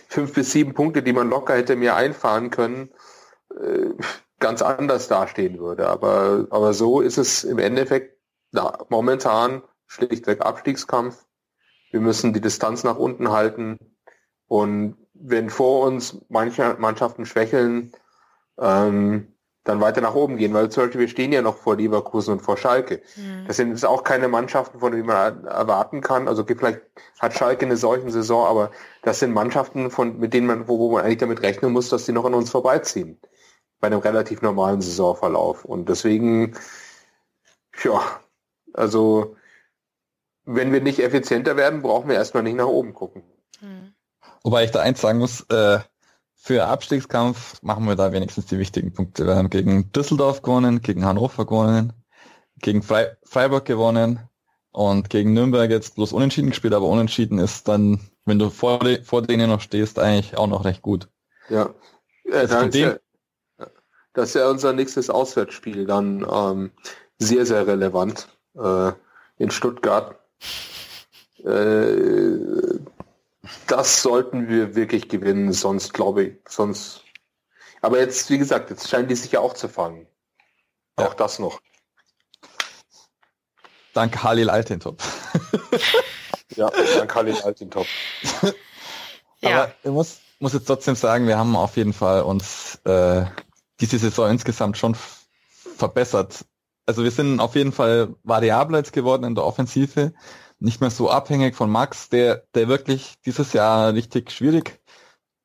fünf bis sieben Punkte, die man locker hätte mehr einfahren können, äh, ganz anders dastehen würde. Aber, aber so ist es im Endeffekt na, momentan schlichtweg Abstiegskampf. Wir müssen die Distanz nach unten halten. Und wenn vor uns manche Mannschaften schwächeln, ähm, dann weiter nach oben gehen, weil zum Beispiel wir stehen ja noch vor Leverkusen und vor Schalke. Mhm. Das sind jetzt auch keine Mannschaften, von denen man erwarten kann. Also vielleicht hat Schalke eine solche Saison, aber das sind Mannschaften, von, mit denen man, wo, wo man eigentlich damit rechnen muss, dass die noch an uns vorbeiziehen. Bei einem relativ normalen Saisonverlauf. Und deswegen, ja, also wenn wir nicht effizienter werden, brauchen wir erstmal nicht nach oben gucken. Mhm. Wobei ich da eins sagen muss, äh, für Abstiegskampf machen wir da wenigstens die wichtigen Punkte. Wir haben gegen Düsseldorf gewonnen, gegen Hannover gewonnen, gegen Fre Freiburg gewonnen und gegen Nürnberg jetzt bloß unentschieden gespielt, aber unentschieden ist dann, wenn du vor, de vor denen noch stehst, eigentlich auch noch recht gut. Ja. ja also das, ist ja das ist ja unser nächstes Auswärtsspiel dann ähm, sehr, sehr relevant äh, in Stuttgart. Äh, das sollten wir wirklich gewinnen, sonst glaube ich, sonst. Aber jetzt, wie gesagt, jetzt scheinen die sich ja auch zu fangen. Ja. Auch das noch. Dank Halil Altintop. ja, dank Halil Altintop. Aber ich muss, muss jetzt trotzdem sagen, wir haben auf jeden Fall uns äh, diese Saison insgesamt schon verbessert also wir sind auf jeden Fall variabler jetzt geworden in der Offensive, nicht mehr so abhängig von Max, der, der wirklich dieses Jahr richtig schwierig,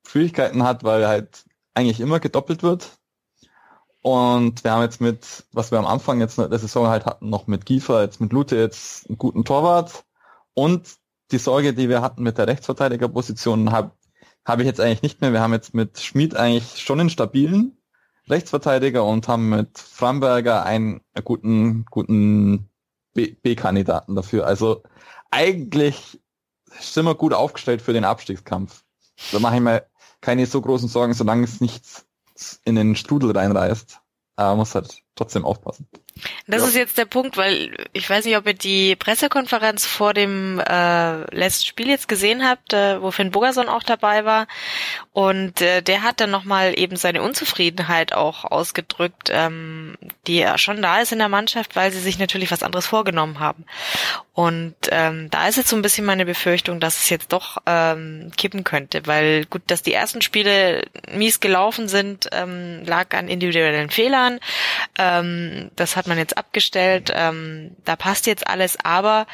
Schwierigkeiten hat, weil er halt eigentlich immer gedoppelt wird. Und wir haben jetzt mit, was wir am Anfang jetzt der Saison halt hatten, noch mit Giefer, jetzt mit Lute jetzt einen guten Torwart. Und die Sorge, die wir hatten mit der Rechtsverteidigerposition, habe hab ich jetzt eigentlich nicht mehr. Wir haben jetzt mit Schmid eigentlich schon einen stabilen, Rechtsverteidiger und haben mit Framberger einen guten, guten B-Kandidaten dafür. Also eigentlich sind wir gut aufgestellt für den Abstiegskampf. Da mache ich mir keine so großen Sorgen, solange es nichts in den Strudel reinreißt. Aber man muss halt trotzdem aufpassen. Das ja. ist jetzt der Punkt, weil ich weiß nicht, ob ihr die Pressekonferenz vor dem äh, letzten Spiel jetzt gesehen habt, äh, wo Finn Bogerson auch dabei war. Und äh, der hat dann nochmal eben seine Unzufriedenheit auch ausgedrückt, ähm, die ja schon da ist in der Mannschaft, weil sie sich natürlich was anderes vorgenommen haben. Und ähm, da ist jetzt so ein bisschen meine Befürchtung, dass es jetzt doch ähm, kippen könnte, weil gut, dass die ersten Spiele mies gelaufen sind, ähm, lag an individuellen Fehlern. Ähm, das hat man jetzt abgestellt. Ähm, da passt jetzt alles, aber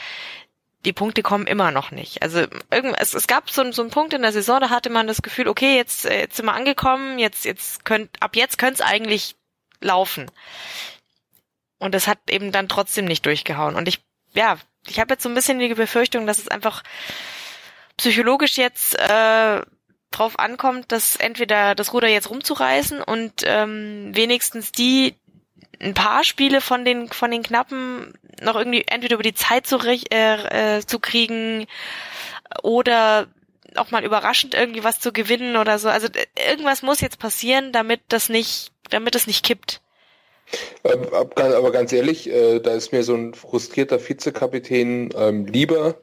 die Punkte kommen immer noch nicht. Also irgend, es, es gab so, so einen Punkt in der Saison, da hatte man das Gefühl, okay, jetzt, äh, jetzt sind wir angekommen, jetzt, jetzt könnt, ab jetzt könnte es eigentlich laufen. Und das hat eben dann trotzdem nicht durchgehauen. Und ich, ja, ich habe jetzt so ein bisschen die Befürchtung, dass es einfach psychologisch jetzt äh, drauf ankommt, dass entweder das Ruder jetzt rumzureißen und ähm, wenigstens die ein paar Spiele von den von den knappen noch irgendwie entweder über die Zeit zu, äh, äh, zu kriegen oder auch mal überraschend irgendwie was zu gewinnen oder so. Also irgendwas muss jetzt passieren, damit das nicht, damit es nicht kippt. Ähm, aber ganz ehrlich, äh, da ist mir so ein frustrierter Vizekapitän ähm, lieber,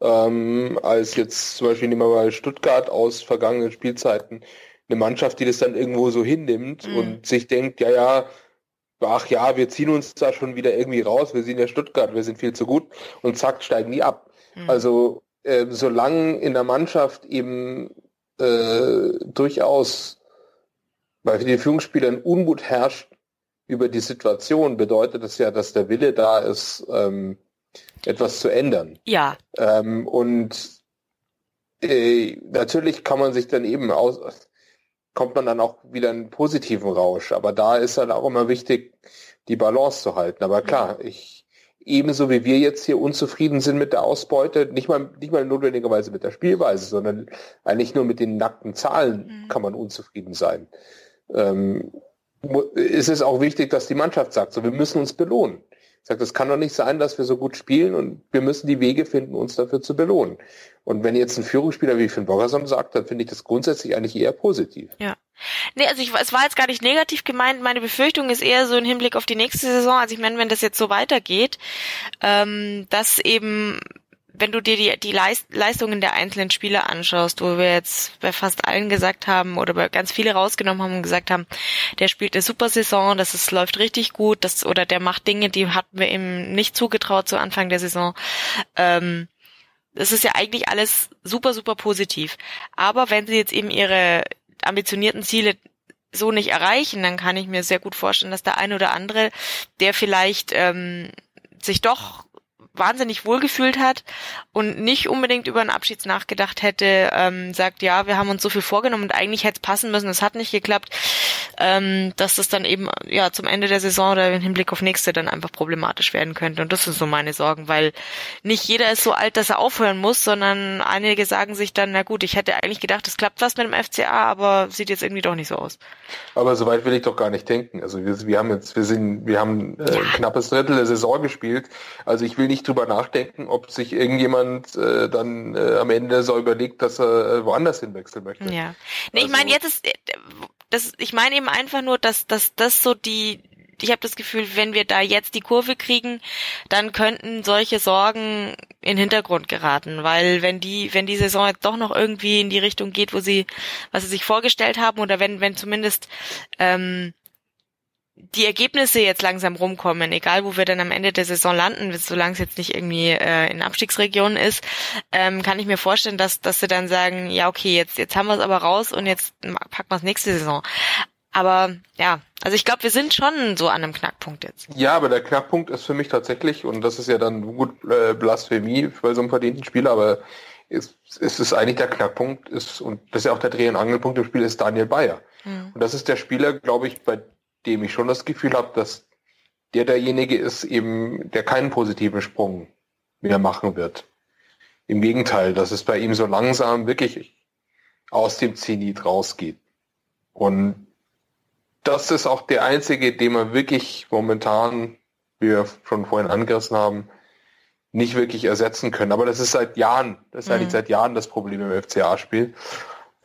ähm, als jetzt zum Beispiel nehmen wir mal Stuttgart aus vergangenen Spielzeiten. Eine Mannschaft, die das dann irgendwo so hinnimmt mhm. und sich denkt, ja, ja, ach ja, wir ziehen uns da schon wieder irgendwie raus, wir sind ja Stuttgart, wir sind viel zu gut und zack, steigen die ab. Mhm. Also äh, solange in der Mannschaft eben äh, durchaus bei den Führungsspielern Unmut herrscht über die Situation, bedeutet das ja, dass der Wille da ist, ähm, etwas zu ändern. Ja. Ähm, und äh, natürlich kann man sich dann eben aus, kommt man dann auch wieder in einen positiven Rausch. Aber da ist halt auch immer wichtig, die Balance zu halten. Aber klar, ich ebenso wie wir jetzt hier unzufrieden sind mit der Ausbeute, nicht mal nicht mal notwendigerweise mit der Spielweise, sondern eigentlich nur mit den nackten Zahlen mhm. kann man unzufrieden sein. Ähm, ist es auch wichtig, dass die Mannschaft sagt, so wir müssen uns belohnen. Sagt, es kann doch nicht sein, dass wir so gut spielen und wir müssen die Wege finden, uns dafür zu belohnen. Und wenn jetzt ein Führungsspieler wie Finn Bogerson sagt, dann finde ich das grundsätzlich eigentlich eher positiv. Ja. Nee, also ich, es war jetzt gar nicht negativ gemeint. Meine Befürchtung ist eher so im Hinblick auf die nächste Saison. Also ich meine, wenn das jetzt so weitergeht, ähm, dass eben wenn du dir die, die Leist, Leistungen der einzelnen Spieler anschaust, wo wir jetzt bei fast allen gesagt haben oder bei ganz viele rausgenommen haben und gesagt haben, der spielt eine super Saison, das ist, läuft richtig gut, das, oder der macht Dinge, die hatten wir ihm nicht zugetraut zu Anfang der Saison. Ähm, das ist ja eigentlich alles super, super positiv. Aber wenn sie jetzt eben ihre ambitionierten Ziele so nicht erreichen, dann kann ich mir sehr gut vorstellen, dass der eine oder andere, der vielleicht ähm, sich doch wahnsinnig wohlgefühlt hat und nicht unbedingt über einen Abschied nachgedacht hätte, ähm, sagt, ja, wir haben uns so viel vorgenommen und eigentlich hätte es passen müssen, es hat nicht geklappt, ähm, dass das dann eben ja zum Ende der Saison oder im Hinblick auf nächste dann einfach problematisch werden könnte. Und das sind so meine Sorgen, weil nicht jeder ist so alt, dass er aufhören muss, sondern einige sagen sich dann, na gut, ich hätte eigentlich gedacht, es klappt was mit dem FCA, aber sieht jetzt irgendwie doch nicht so aus. Aber so weit will ich doch gar nicht denken. Also wir, wir haben jetzt, wir sind, wir haben äh, ja. knappes Drittel der Saison gespielt. Also ich will nicht nicht drüber nachdenken, ob sich irgendjemand äh, dann äh, am Ende so überlegt, dass er äh, woanders hinwechseln möchte. Ja. Nee, also, ich meine, jetzt ist äh, das, ich meine eben einfach nur, dass, dass das so die, ich habe das Gefühl, wenn wir da jetzt die Kurve kriegen, dann könnten solche Sorgen in den Hintergrund geraten, weil wenn die, wenn die Saison jetzt doch noch irgendwie in die Richtung geht, wo sie, was sie sich vorgestellt haben, oder wenn, wenn zumindest ähm, die Ergebnisse jetzt langsam rumkommen, egal wo wir dann am Ende der Saison landen, solange es jetzt nicht irgendwie äh, in Abstiegsregionen ist, ähm, kann ich mir vorstellen, dass, dass sie dann sagen, ja okay, jetzt, jetzt haben wir es aber raus und jetzt packen wir es nächste Saison. Aber ja, also ich glaube, wir sind schon so an einem Knackpunkt jetzt. Ja, aber der Knackpunkt ist für mich tatsächlich, und das ist ja dann gut äh, Blasphemie bei so einem verdienten Spieler, aber ist, ist es eigentlich der Knackpunkt ist, und das ist ja auch der Dreh- und Angelpunkt im Spiel, ist Daniel Bayer. Mhm. Und das ist der Spieler, glaube ich, bei dem ich schon das Gefühl habe, dass der derjenige ist eben, der keinen positiven Sprung mehr machen wird. Im Gegenteil, dass es bei ihm so langsam wirklich aus dem Zenit rausgeht. Und das ist auch der einzige, den man wirklich momentan, wie wir schon vorhin angerissen haben, nicht wirklich ersetzen können. Aber das ist seit Jahren, das ist mhm. eigentlich seit Jahren das Problem im FCA-Spiel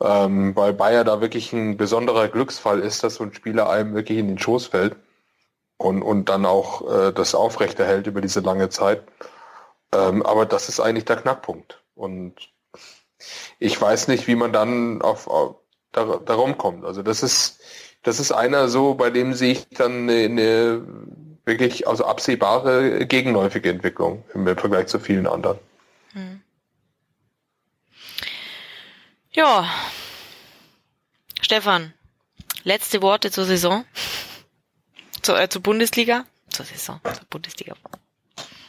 ähm, weil Bayer da wirklich ein besonderer Glücksfall ist, dass so ein Spieler einem wirklich in den Schoß fällt und, und dann auch äh, das aufrechterhält über diese lange Zeit. Ähm, aber das ist eigentlich der Knackpunkt. Und ich weiß nicht, wie man dann auf, auf da, darum kommt. Also das ist, das ist einer so, bei dem sehe ich dann eine, eine wirklich also absehbare gegenläufige Entwicklung im Vergleich zu vielen anderen. Hm. Ja. Stefan, letzte Worte zur Saison? Zur, äh, zur Bundesliga? Zur Saison, zur Bundesliga.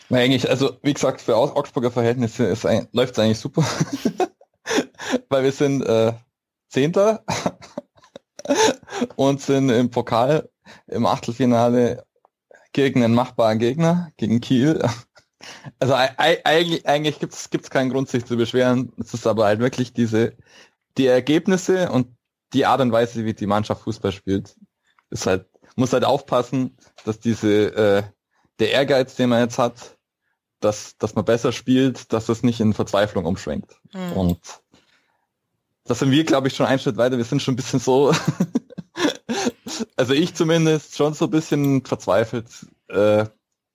Na, eigentlich, also wie gesagt, für Augsburger Verhältnisse läuft es eigentlich super. Weil wir sind äh, Zehnter und sind im Pokal im Achtelfinale gegen einen machbaren Gegner, gegen Kiel. Also eigentlich, eigentlich gibt es keinen Grund, sich zu beschweren. Es ist aber halt wirklich diese, die Ergebnisse und die Art und Weise, wie die Mannschaft Fußball spielt, ist halt, muss halt aufpassen, dass diese, äh, der Ehrgeiz, den man jetzt hat, dass, dass man besser spielt, dass das nicht in Verzweiflung umschwenkt. Mhm. Und das sind wir, glaube ich, schon einen Schritt weiter. Wir sind schon ein bisschen so, also ich zumindest, schon so ein bisschen verzweifelt, äh,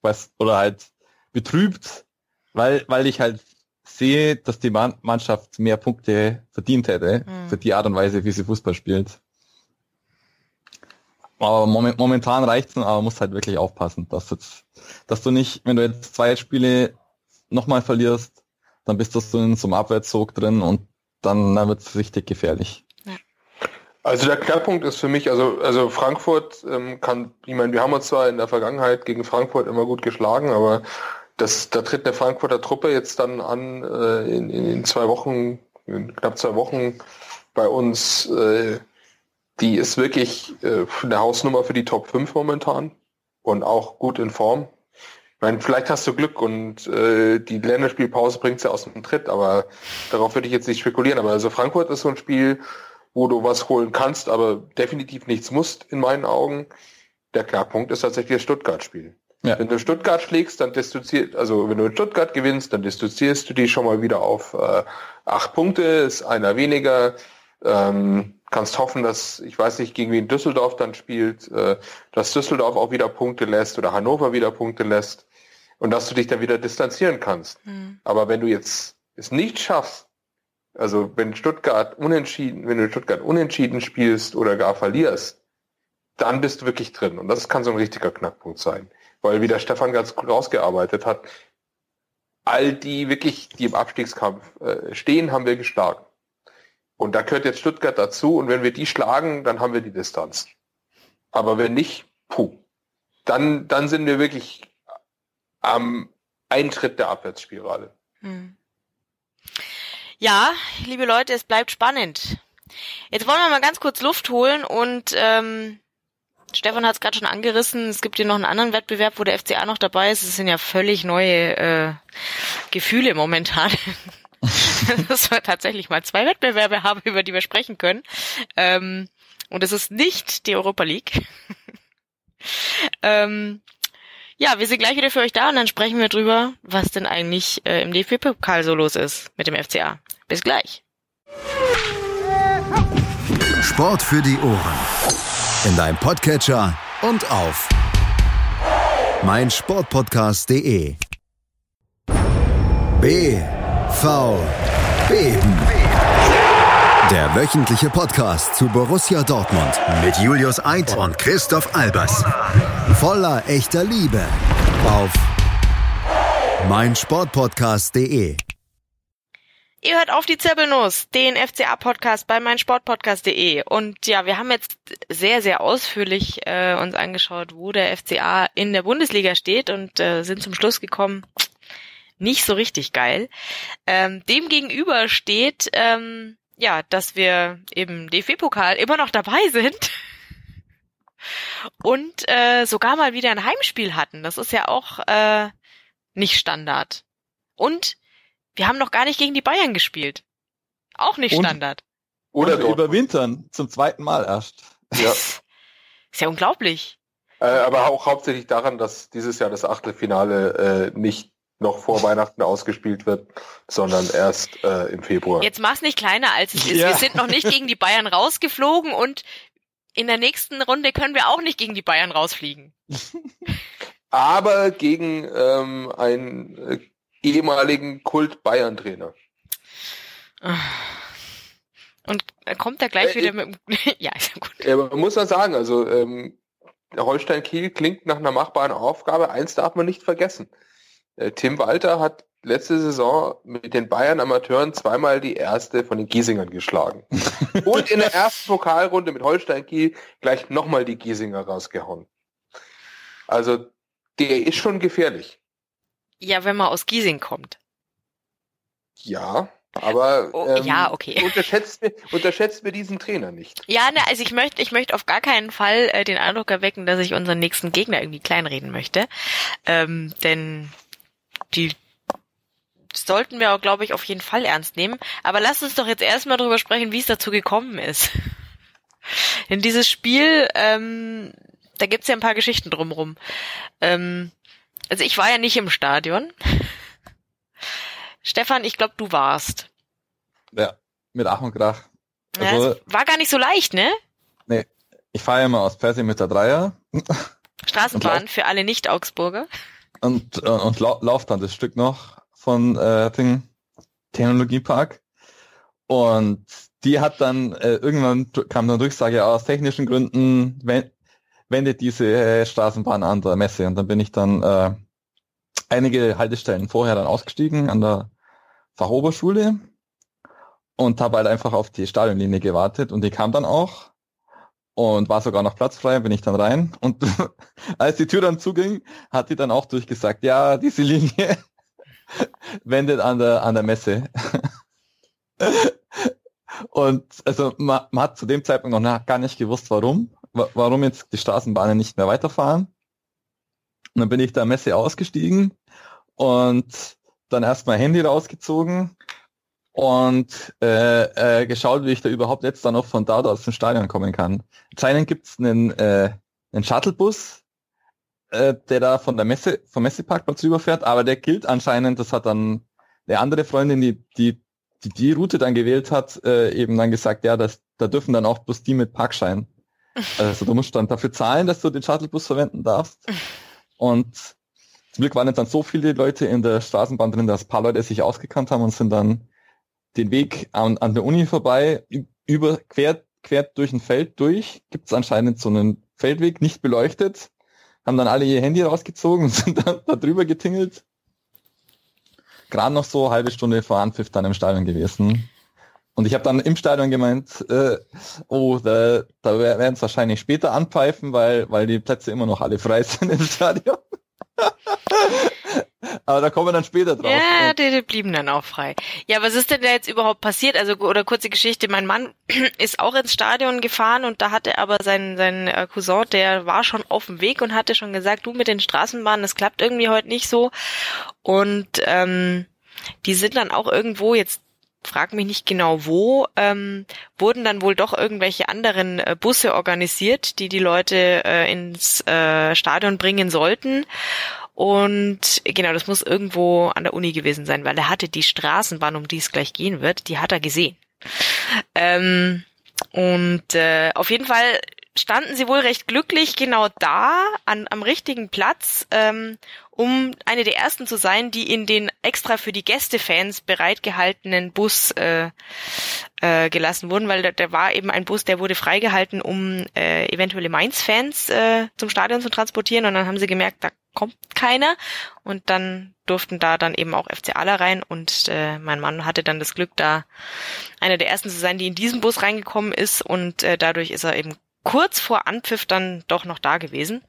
weiß, oder halt betrübt, weil, weil ich halt sehe, dass die Mannschaft mehr Punkte verdient hätte mhm. für die Art und Weise, wie sie Fußball spielt. Aber momentan reicht's, aber muss halt wirklich aufpassen, dass, jetzt, dass du nicht, wenn du jetzt zwei Spiele nochmal verlierst, dann bist du so in so einem Abwärtszug drin und dann, dann wird es richtig gefährlich. Also der Knackpunkt ist für mich, also, also Frankfurt ähm, kann, ich meine, wir haben uns zwar in der Vergangenheit gegen Frankfurt immer gut geschlagen, aber das, da tritt eine Frankfurter Truppe jetzt dann an äh, in, in, zwei Wochen, in knapp zwei Wochen bei uns, äh, die ist wirklich äh, eine Hausnummer für die Top 5 momentan und auch gut in Form. Ich meine, vielleicht hast du Glück und äh, die Länderspielpause bringt sie aus dem Tritt, aber darauf würde ich jetzt nicht spekulieren. Aber also Frankfurt ist so ein Spiel, wo du was holen kannst, aber definitiv nichts musst in meinen Augen. Der Knackpunkt ist tatsächlich das Stuttgart-Spiel. Ja. Wenn du Stuttgart schlägst, dann dissoziierst, also wenn du in Stuttgart gewinnst, dann dissoziierst du die schon mal wieder auf äh, acht Punkte, ist einer weniger. Ähm, kannst hoffen, dass, ich weiß nicht, gegen wen Düsseldorf dann spielt, äh, dass Düsseldorf auch wieder Punkte lässt oder Hannover wieder Punkte lässt und dass du dich dann wieder distanzieren kannst. Mhm. Aber wenn du jetzt es nicht schaffst, also wenn Stuttgart unentschieden, wenn du Stuttgart unentschieden spielst oder gar verlierst, dann bist du wirklich drin. Und das kann so ein richtiger Knackpunkt sein. Weil wie der Stefan ganz gut rausgearbeitet hat, all die wirklich, die im Abstiegskampf äh, stehen, haben wir geschlagen. Und da gehört jetzt Stuttgart dazu. Und wenn wir die schlagen, dann haben wir die Distanz. Aber wenn nicht, puh, dann, dann sind wir wirklich am Eintritt der Abwärtsspirale. Hm. Ja, liebe Leute, es bleibt spannend. Jetzt wollen wir mal ganz kurz Luft holen und ähm, Stefan hat es gerade schon angerissen. Es gibt hier noch einen anderen Wettbewerb, wo der FCA noch dabei ist. Es sind ja völlig neue äh, Gefühle momentan. dass wir tatsächlich mal zwei Wettbewerbe haben, über die wir sprechen können. Ähm, und es ist nicht die Europa League. ähm, ja, wir sind gleich wieder für euch da und dann sprechen wir drüber, was denn eigentlich äh, im DFB-Pokal so los ist mit dem FCA. Bis gleich. Sport für die Ohren. In deinem Podcatcher und auf meinsportpodcast.de. BV Beben. Der wöchentliche Podcast zu Borussia Dortmund mit Julius Eid und Christoph Albers. Voller echter Liebe auf meinsportpodcast.de. Ihr hört auf die Zirbelnuss, den FCA-Podcast bei meinsportpodcast.de. Und ja, wir haben jetzt sehr, sehr ausführlich äh, uns angeschaut, wo der FCA in der Bundesliga steht und äh, sind zum Schluss gekommen, nicht so richtig geil. Ähm, dem gegenüber steht, ähm, ja, dass wir im DFB-Pokal immer noch dabei sind und äh, sogar mal wieder ein Heimspiel hatten. Das ist ja auch äh, nicht Standard. Und wir haben noch gar nicht gegen die Bayern gespielt. Auch nicht und, Standard. Oder wir überwintern zum zweiten Mal erst. Ja. ist ja unglaublich. Äh, aber auch hauptsächlich daran, dass dieses Jahr das Achtelfinale äh, nicht noch vor Weihnachten ausgespielt wird, sondern erst äh, im Februar. Jetzt mach's nicht kleiner als es ist. Ja. Wir sind noch nicht gegen die Bayern rausgeflogen und in der nächsten Runde können wir auch nicht gegen die Bayern rausfliegen. Aber gegen ähm, einen äh, ehemaligen Kult-Bayern-Trainer. Und kommt er gleich äh, wieder mit Ja, ist ja gut. Ja, man muss ja sagen, also ähm, Holstein Kiel klingt nach einer machbaren Aufgabe. Eins darf man nicht vergessen. Äh, Tim Walter hat letzte Saison mit den Bayern Amateuren zweimal die erste von den Giesingern geschlagen. Und in der ersten Pokalrunde mit Holstein Kiel gleich nochmal die Giesinger rausgehauen. Also der ist schon gefährlich. Ja, wenn man aus Giesing kommt. Ja, aber oh, ähm, ja, okay. unterschätzt, mir, unterschätzt mir diesen Trainer nicht. Ja, ne, also ich möchte, ich möchte auf gar keinen Fall äh, den Eindruck erwecken, dass ich unseren nächsten Gegner irgendwie kleinreden möchte. Ähm, denn die sollten wir auch, glaube ich, auf jeden Fall ernst nehmen. Aber lasst uns doch jetzt erstmal drüber sprechen, wie es dazu gekommen ist. In dieses Spiel, ähm, da gibt's ja ein paar Geschichten drumrum. Ähm, also ich war ja nicht im Stadion. Stefan, ich glaube, du warst. Ja, mit Ach und Krach. Also, ja, war gar nicht so leicht, ne? Nee, ich fahre ja immer aus Persing mit der Dreier. Straßenbahn für alle Nicht-Augsburger. Und, und, und lau lauf dann das Stück noch von äh, Ding, Technologiepark. Und die hat dann, äh, irgendwann kam dann Rücksage, aus technischen Gründen wendet diese äh, Straßenbahn an der Messe. Und dann bin ich dann äh, einige Haltestellen vorher dann ausgestiegen an der Fachoberschule und habe halt einfach auf die Stadionlinie gewartet und die kam dann auch und war sogar noch platzfrei, bin ich dann rein und als die Tür dann zuging, hat die dann auch durchgesagt, ja, diese Linie wendet an der an der Messe. und also man, man, hat zu dem Zeitpunkt noch gar nicht gewusst, warum, warum jetzt die Straßenbahnen nicht mehr weiterfahren. Und dann bin ich der Messe ausgestiegen und dann erstmal Handy rausgezogen und äh, äh, geschaut, wie ich da überhaupt jetzt dann noch von da aus dem Stadion kommen kann. Anscheinend gibt's einen, äh, einen Shuttlebus, äh, der da von der Messe, vom Messeparkplatz rüberfährt, aber der gilt anscheinend, das hat dann eine andere Freundin, die die, die, die Route dann gewählt hat, äh, eben dann gesagt, ja, das, da dürfen dann auch bloß die mit Parkschein. Also du musst dann dafür zahlen, dass du den Shuttlebus verwenden darfst. Und zum Glück waren jetzt dann so viele Leute in der Straßenbahn drin, dass ein paar Leute sich ausgekannt haben und sind dann den Weg an, an der Uni vorbei, über, quer, quer durch ein Feld durch, gibt es anscheinend so einen Feldweg, nicht beleuchtet, haben dann alle ihr Handy rausgezogen und sind dann da drüber getingelt. Gerade noch so halbe Stunde vor Anpfiff dann im Stadion gewesen. Und ich habe dann im Stadion gemeint, äh, oh, da, da werden es wahrscheinlich später anpfeifen, weil, weil die Plätze immer noch alle frei sind im Stadion. Aber da kommen wir dann später drauf. Ja, die, die blieben dann auch frei. Ja, was ist denn da jetzt überhaupt passiert? Also, oder kurze Geschichte, mein Mann ist auch ins Stadion gefahren und da hatte aber sein, sein äh, Cousin, der war schon auf dem Weg und hatte schon gesagt, du mit den Straßenbahnen, das klappt irgendwie heute nicht so. Und ähm, die sind dann auch irgendwo jetzt frag mich nicht genau wo, ähm, wurden dann wohl doch irgendwelche anderen äh, Busse organisiert, die die Leute äh, ins äh, Stadion bringen sollten. Und genau, das muss irgendwo an der Uni gewesen sein, weil er hatte die Straßenbahn, um die es gleich gehen wird, die hat er gesehen. Ähm, und äh, auf jeden Fall standen sie wohl recht glücklich genau da, an, am richtigen Platz, ähm, um eine der ersten zu sein, die in den extra für die Gästefans bereitgehaltenen Bus äh, äh, gelassen wurden, weil da, da war eben ein Bus, der wurde freigehalten, um äh, eventuelle Mainz-Fans äh, zum Stadion zu transportieren. Und dann haben sie gemerkt, da kommt keiner. Und dann durften da dann eben auch FCAler rein. Und äh, mein Mann hatte dann das Glück, da einer der ersten zu sein, die in diesen Bus reingekommen ist. Und äh, dadurch ist er eben kurz vor Anpfiff dann doch noch da gewesen.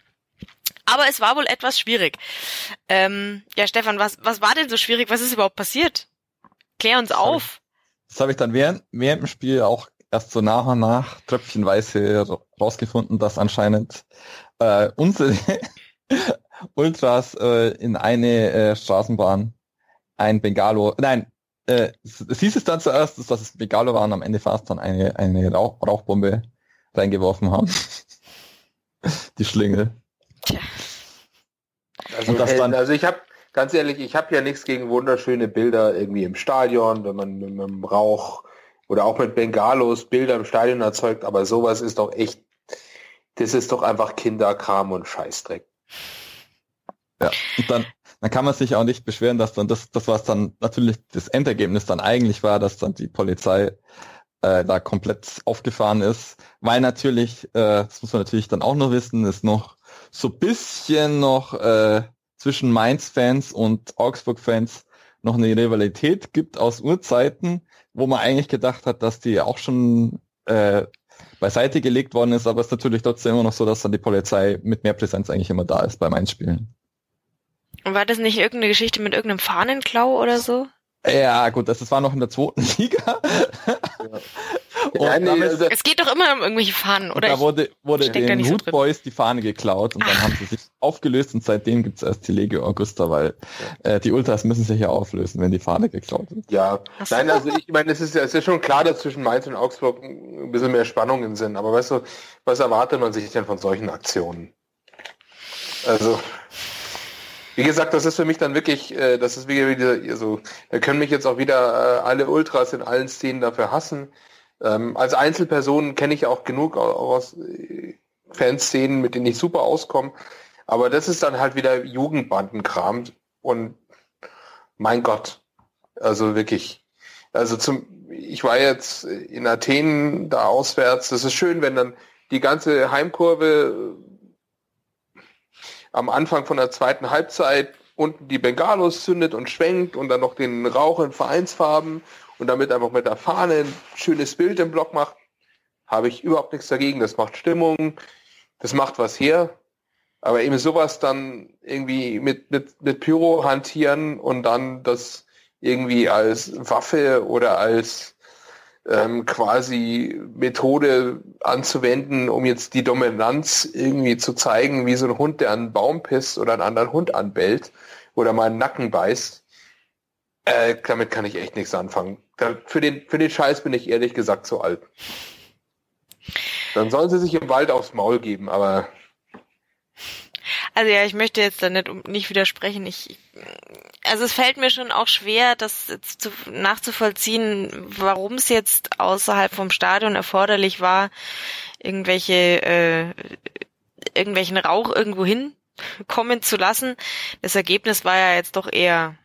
Aber es war wohl etwas schwierig. Ähm, ja, Stefan, was, was war denn so schwierig? Was ist überhaupt passiert? Klär uns das auf. Hab ich, das habe ich dann während, während dem Spiel auch erst so nach und nach tröpfchenweise rausgefunden, dass anscheinend äh, unsere Ultras äh, in eine äh, Straßenbahn ein Bengalo, nein, äh, es hieß es dann zuerst, dass es Bengalo war und am Ende fast dann eine, eine Rauch, Rauchbombe reingeworfen haben. Die Schlingel. Tja. Also, dann, also ich habe ganz ehrlich, ich habe ja nichts gegen wunderschöne Bilder irgendwie im Stadion, wenn man mit, dem Rauch oder auch mit Bengalos Bilder im Stadion erzeugt, aber sowas ist doch echt, das ist doch einfach Kinderkram und Scheißdreck. Ja, und dann, dann kann man sich auch nicht beschweren, dass dann das, das was dann natürlich das Endergebnis dann eigentlich war, dass dann die Polizei äh, da komplett aufgefahren ist, weil natürlich, äh, das muss man natürlich dann auch noch wissen, ist noch so bisschen noch äh, zwischen Mainz-Fans und Augsburg-Fans noch eine Rivalität gibt aus Urzeiten, wo man eigentlich gedacht hat, dass die auch schon äh, beiseite gelegt worden ist, aber es ist natürlich trotzdem immer noch so, dass dann die Polizei mit mehr Präsenz eigentlich immer da ist beim Einspielen. Und war das nicht irgendeine Geschichte mit irgendeinem Fahnenklau oder so? Ja, gut, das, das war noch in der zweiten Liga. Ja, nee, also es geht doch immer um irgendwelche Fahnen, oder? Da wurde, wurde den Hood so Boys die Fahne geklaut und dann Ach. haben sie sich aufgelöst und seitdem gibt's erst die Legio Augusta, weil äh, die Ultras müssen sich ja auflösen, wenn die Fahne geklaut wird. Ja, so. nein, also ich meine, es ist ja, es ist schon klar, dass zwischen Mainz und Augsburg ein bisschen mehr Spannungen sind, aber weißt du, was erwartet man sich denn von solchen Aktionen? Also, wie gesagt, das ist für mich dann wirklich, äh, das ist wieder, wieder also, da können mich jetzt auch wieder äh, alle Ultras in allen Szenen dafür hassen. Ähm, als Einzelperson kenne ich auch genug aus äh, Fanszenen, mit denen ich super auskomme. Aber das ist dann halt wieder Jugendbandenkram und mein Gott, also wirklich. Also zum, ich war jetzt in Athen da auswärts. Das ist schön, wenn dann die ganze Heimkurve am Anfang von der zweiten Halbzeit unten die Bengalos zündet und schwenkt und dann noch den Rauch in Vereinsfarben und damit einfach mit der Fahne ein schönes Bild im Block macht, habe ich überhaupt nichts dagegen. Das macht Stimmung, das macht was her. Aber eben sowas dann irgendwie mit, mit, mit Pyro hantieren und dann das irgendwie als Waffe oder als ähm, quasi Methode anzuwenden, um jetzt die Dominanz irgendwie zu zeigen, wie so ein Hund, der einen Baum pisst oder einen anderen Hund anbellt oder mal einen Nacken beißt. Äh, damit kann ich echt nichts anfangen. Da, für, den, für den Scheiß bin ich ehrlich gesagt zu alt. Dann sollen sie sich im Wald aufs Maul geben, aber also ja, ich möchte jetzt da nicht, nicht widersprechen. Ich, also es fällt mir schon auch schwer, das zu, nachzuvollziehen, warum es jetzt außerhalb vom Stadion erforderlich war, irgendwelche äh, irgendwelchen Rauch irgendwo hinkommen zu lassen. Das Ergebnis war ja jetzt doch eher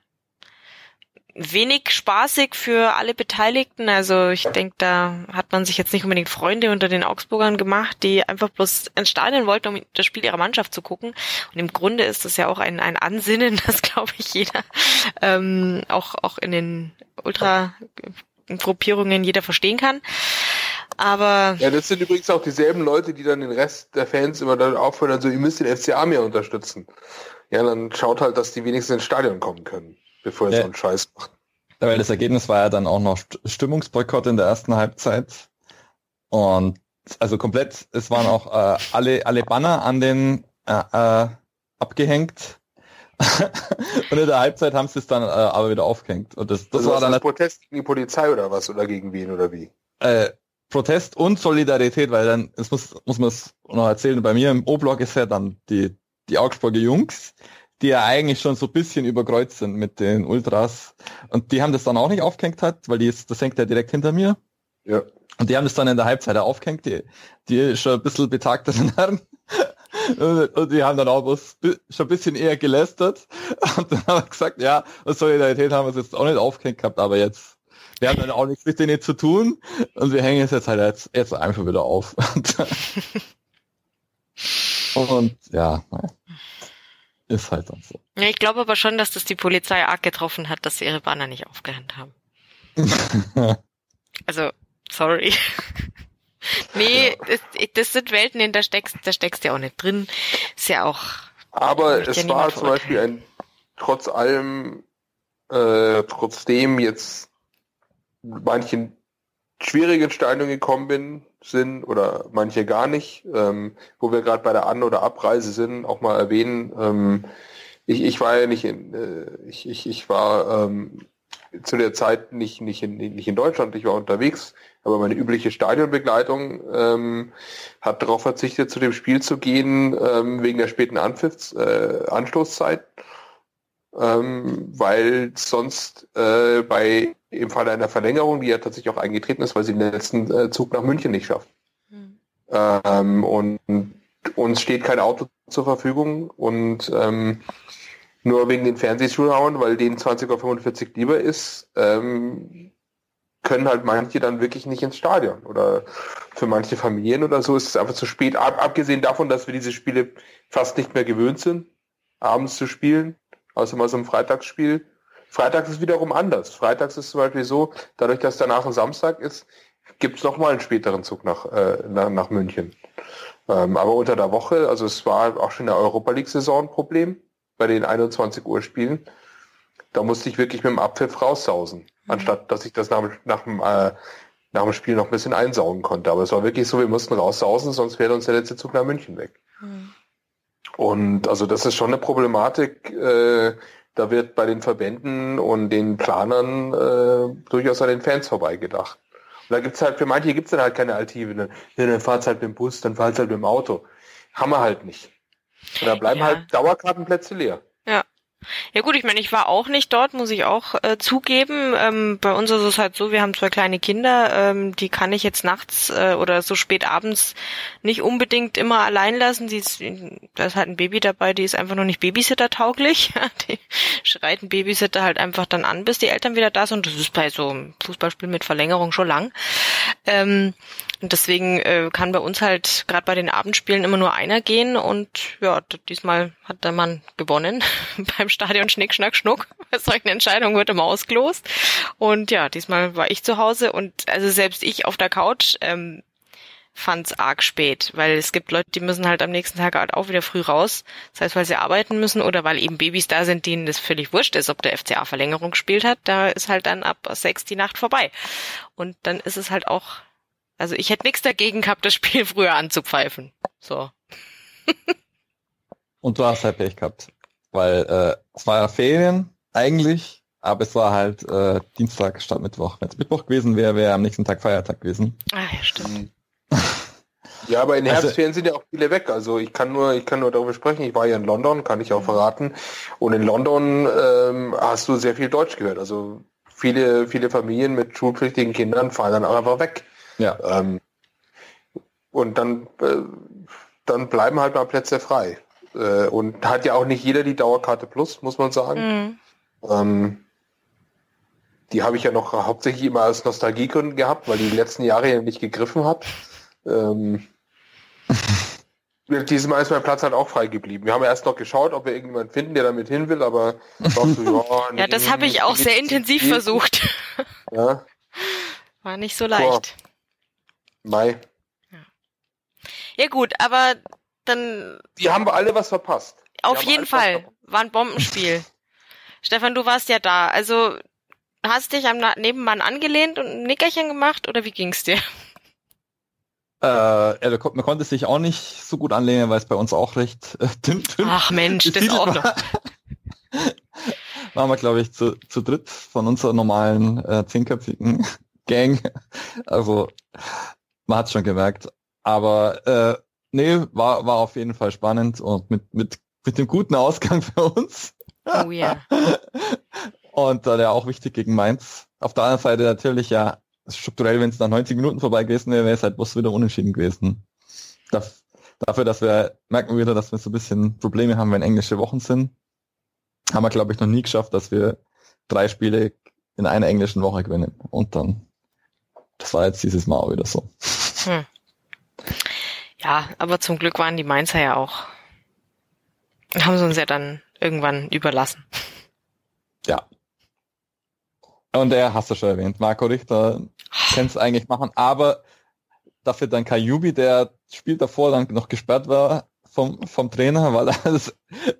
wenig spaßig für alle Beteiligten. Also ich denke, da hat man sich jetzt nicht unbedingt Freunde unter den Augsburgern gemacht, die einfach bloß ins Stadion wollten, um das Spiel ihrer Mannschaft zu gucken. Und im Grunde ist das ja auch ein, ein Ansinnen, das glaube ich jeder ähm, auch, auch in den Ultra-Gruppierungen jeder verstehen kann. Aber. Ja, das sind übrigens auch dieselben Leute, die dann den Rest der Fans immer dann auffordern, so, ihr müsst den FCA mehr unterstützen. Ja, dann schaut halt, dass die wenigstens ins Stadion kommen können bevor er ja. so einen Scheiß macht. Weil das Ergebnis war ja dann auch noch Stimmungsboykott in der ersten Halbzeit. Und also komplett, es waren auch äh, alle, alle Banner an den äh, äh, abgehängt. und in der Halbzeit haben sie es dann äh, aber wieder aufgehängt. Und das, das also war dann das Protest gegen die Polizei oder was? Oder gegen wen oder wie? Äh, Protest und Solidarität, weil dann, es muss, muss man es noch erzählen, bei mir im O-Block ist ja dann die, die Augsburger Jungs, die ja eigentlich schon so ein bisschen überkreuzt sind mit den Ultras. Und die haben das dann auch nicht aufgehängt hat, weil die ist, das hängt ja direkt hinter mir. Ja. Und die haben das dann in der Halbzeit aufgehängt, die, die schon ein bisschen betagteren Herren. Und die haben dann auch was, schon ein bisschen eher gelästert. Und dann haben wir gesagt, ja, aus Solidarität haben wir es jetzt auch nicht aufgehängt gehabt, aber jetzt, wir haben dann auch nichts mit denen zu tun. Und wir hängen es jetzt halt jetzt, jetzt einfach wieder auf. Und ja, naja. Ist halt dann so. Ja, ich glaube aber schon, dass das die Polizei arg getroffen hat, dass sie ihre Banner nicht aufgehängt haben. also, sorry. nee, ja. das, das, sind Welten, in der steckst, da steckst du ja auch nicht drin. Ist ja auch. Aber es ja war zum Beispiel ein, trotz allem, äh, trotzdem jetzt manchen schwierigen Stadion gekommen bin, sind oder manche gar nicht, ähm, wo wir gerade bei der An- oder Abreise sind, auch mal erwähnen. Ähm, ich, ich war ja nicht in, äh, ich, ich, ich war ähm, zu der Zeit nicht, nicht, in, nicht in Deutschland, ich war unterwegs, aber meine übliche Stadionbegleitung ähm, hat darauf verzichtet, zu dem Spiel zu gehen, ähm, wegen der späten Anpfiffs, äh, Anstoßzeit ähm, weil sonst äh, bei im Falle einer Verlängerung, die ja tatsächlich auch eingetreten ist, weil sie den letzten äh, Zug nach München nicht schafft. Mhm. Ähm, und uns steht kein Auto zur Verfügung und ähm, nur wegen den Fernsehzuschauern, weil denen 20.45 Uhr lieber ist, ähm, können halt manche dann wirklich nicht ins Stadion. Oder für manche Familien oder so ist es einfach zu spät. Ab, abgesehen davon, dass wir diese Spiele fast nicht mehr gewöhnt sind, abends zu spielen außer mal so ein Freitagsspiel. Freitags ist wiederum anders. Freitags ist zum Beispiel so, dadurch, dass danach ein Samstag ist, gibt es nochmal einen späteren Zug nach, äh, nach, nach München. Ähm, aber unter der Woche, also es war auch schon in der Europa League-Saison ein Problem. bei den 21 Uhr Spielen. Da musste ich wirklich mit dem Abpfiff raussausen, mhm. anstatt dass ich das nach, nach, dem, äh, nach dem Spiel noch ein bisschen einsaugen konnte. Aber es war wirklich so, wir mussten raussausen, sonst wäre uns der letzte Zug nach München weg. Mhm. Und also das ist schon eine Problematik. Äh, da wird bei den Verbänden und den Planern äh, durchaus an den Fans vorbeigedacht. Und da gibt's halt, für manche gibt's dann halt keine Alternative. Dann, ja, dann fahrt's halt mit dem Bus, dann fahrt's halt mit dem Auto. Haben wir halt nicht. Und da bleiben ja. halt Dauerkartenplätze leer. Ja. Gut, ich meine, ich war auch nicht dort, muss ich auch äh, zugeben. Ähm, bei uns ist es halt so, wir haben zwei kleine Kinder, ähm, die kann ich jetzt nachts äh, oder so spät abends nicht unbedingt immer allein lassen. Die ist, da ist halt ein Baby dabei, die ist einfach noch nicht Babysitter-tauglich. die schreit ein Babysitter halt einfach dann an, bis die Eltern wieder da sind. Das ist bei so einem Fußballspiel mit Verlängerung schon lang. Ähm, und deswegen äh, kann bei uns halt gerade bei den Abendspielen immer nur einer gehen und ja, diesmal hat der Mann gewonnen beim Stadion Schnick, Schnack, Schnuck. Bei solchen Entscheidungen wird immer ausgelost. Und ja, diesmal war ich zu Hause und also selbst ich auf der Couch ähm, fand's arg spät, weil es gibt Leute, die müssen halt am nächsten Tag halt auch wieder früh raus. Das heißt, weil sie arbeiten müssen oder weil eben Babys da sind, denen das völlig wurscht ist, ob der FCA Verlängerung gespielt hat. Da ist halt dann ab sechs die Nacht vorbei. Und dann ist es halt auch also ich hätte nichts dagegen gehabt, das Spiel früher anzupfeifen. So. Und du hast halt Pech gehabt. Weil äh, es war ja Ferien eigentlich, aber es war halt äh, Dienstag statt Mittwoch. Wenn es Mittwoch gewesen wäre, wäre am nächsten Tag Feiertag gewesen. Ah ja, stimmt. Ja, aber in den also, Herbstferien sind ja auch viele weg. Also ich kann nur, ich kann nur darüber sprechen. Ich war ja in London, kann ich auch verraten. Und in London ähm, hast du sehr viel Deutsch gehört. Also viele, viele Familien mit schulpflichtigen Kindern fahren dann auch einfach weg. Ja. Ähm, und dann, äh, dann bleiben halt mal Plätze frei. Äh, und hat ja auch nicht jeder die Dauerkarte Plus, muss man sagen. Mhm. Ähm, die habe ich ja noch hauptsächlich immer als Nostalgiegründen gehabt, weil die, die letzten Jahre ja nicht gegriffen hat. Ähm, Diesmal ist mein Platz halt auch frei geblieben. Wir haben erst noch geschaut, ob wir irgendjemanden finden, der damit hin will, aber so, ja, ja, das habe ich auch sehr intensiv versucht. Ja. War nicht so leicht. Mai. Ja. ja gut, aber dann. Die haben wir alle was verpasst. Die auf jeden Fall. War ein Bombenspiel. Stefan, du warst ja da. Also hast dich am Nebenmann angelehnt und ein Nickerchen gemacht oder wie ging's dir? Äh, ja, man konnte sich auch nicht so gut anlehnen, weil es bei uns auch recht äh, dünn, dünn Ach Mensch, das auch noch. waren wir, glaube ich, zu, zu dritt von unserer normalen äh, zehnköpfigen Gang. Also man hat schon gemerkt. Aber äh, nee, war, war auf jeden Fall spannend und mit, mit, mit dem guten Ausgang für uns. Oh ja. und äh, der auch wichtig gegen Mainz. Auf der anderen Seite natürlich ja strukturell, wenn es nach 90 Minuten vorbei gewesen wäre, wäre es halt bloß wieder unentschieden gewesen. Das, dafür, dass wir merken wieder, dass wir so ein bisschen Probleme haben, wenn englische Wochen sind, haben wir glaube ich noch nie geschafft, dass wir drei Spiele in einer englischen Woche gewinnen. Und dann, das war jetzt dieses Mal auch wieder so. Hm. Ja, aber zum Glück waren die Mainzer ja auch. Haben sie uns ja dann irgendwann überlassen. Ja. Und er hast du schon erwähnt, Marco Richter kann es eigentlich machen, aber dafür dann Kajubi, der Spiel davor dann noch gesperrt war vom, vom Trainer, weil er das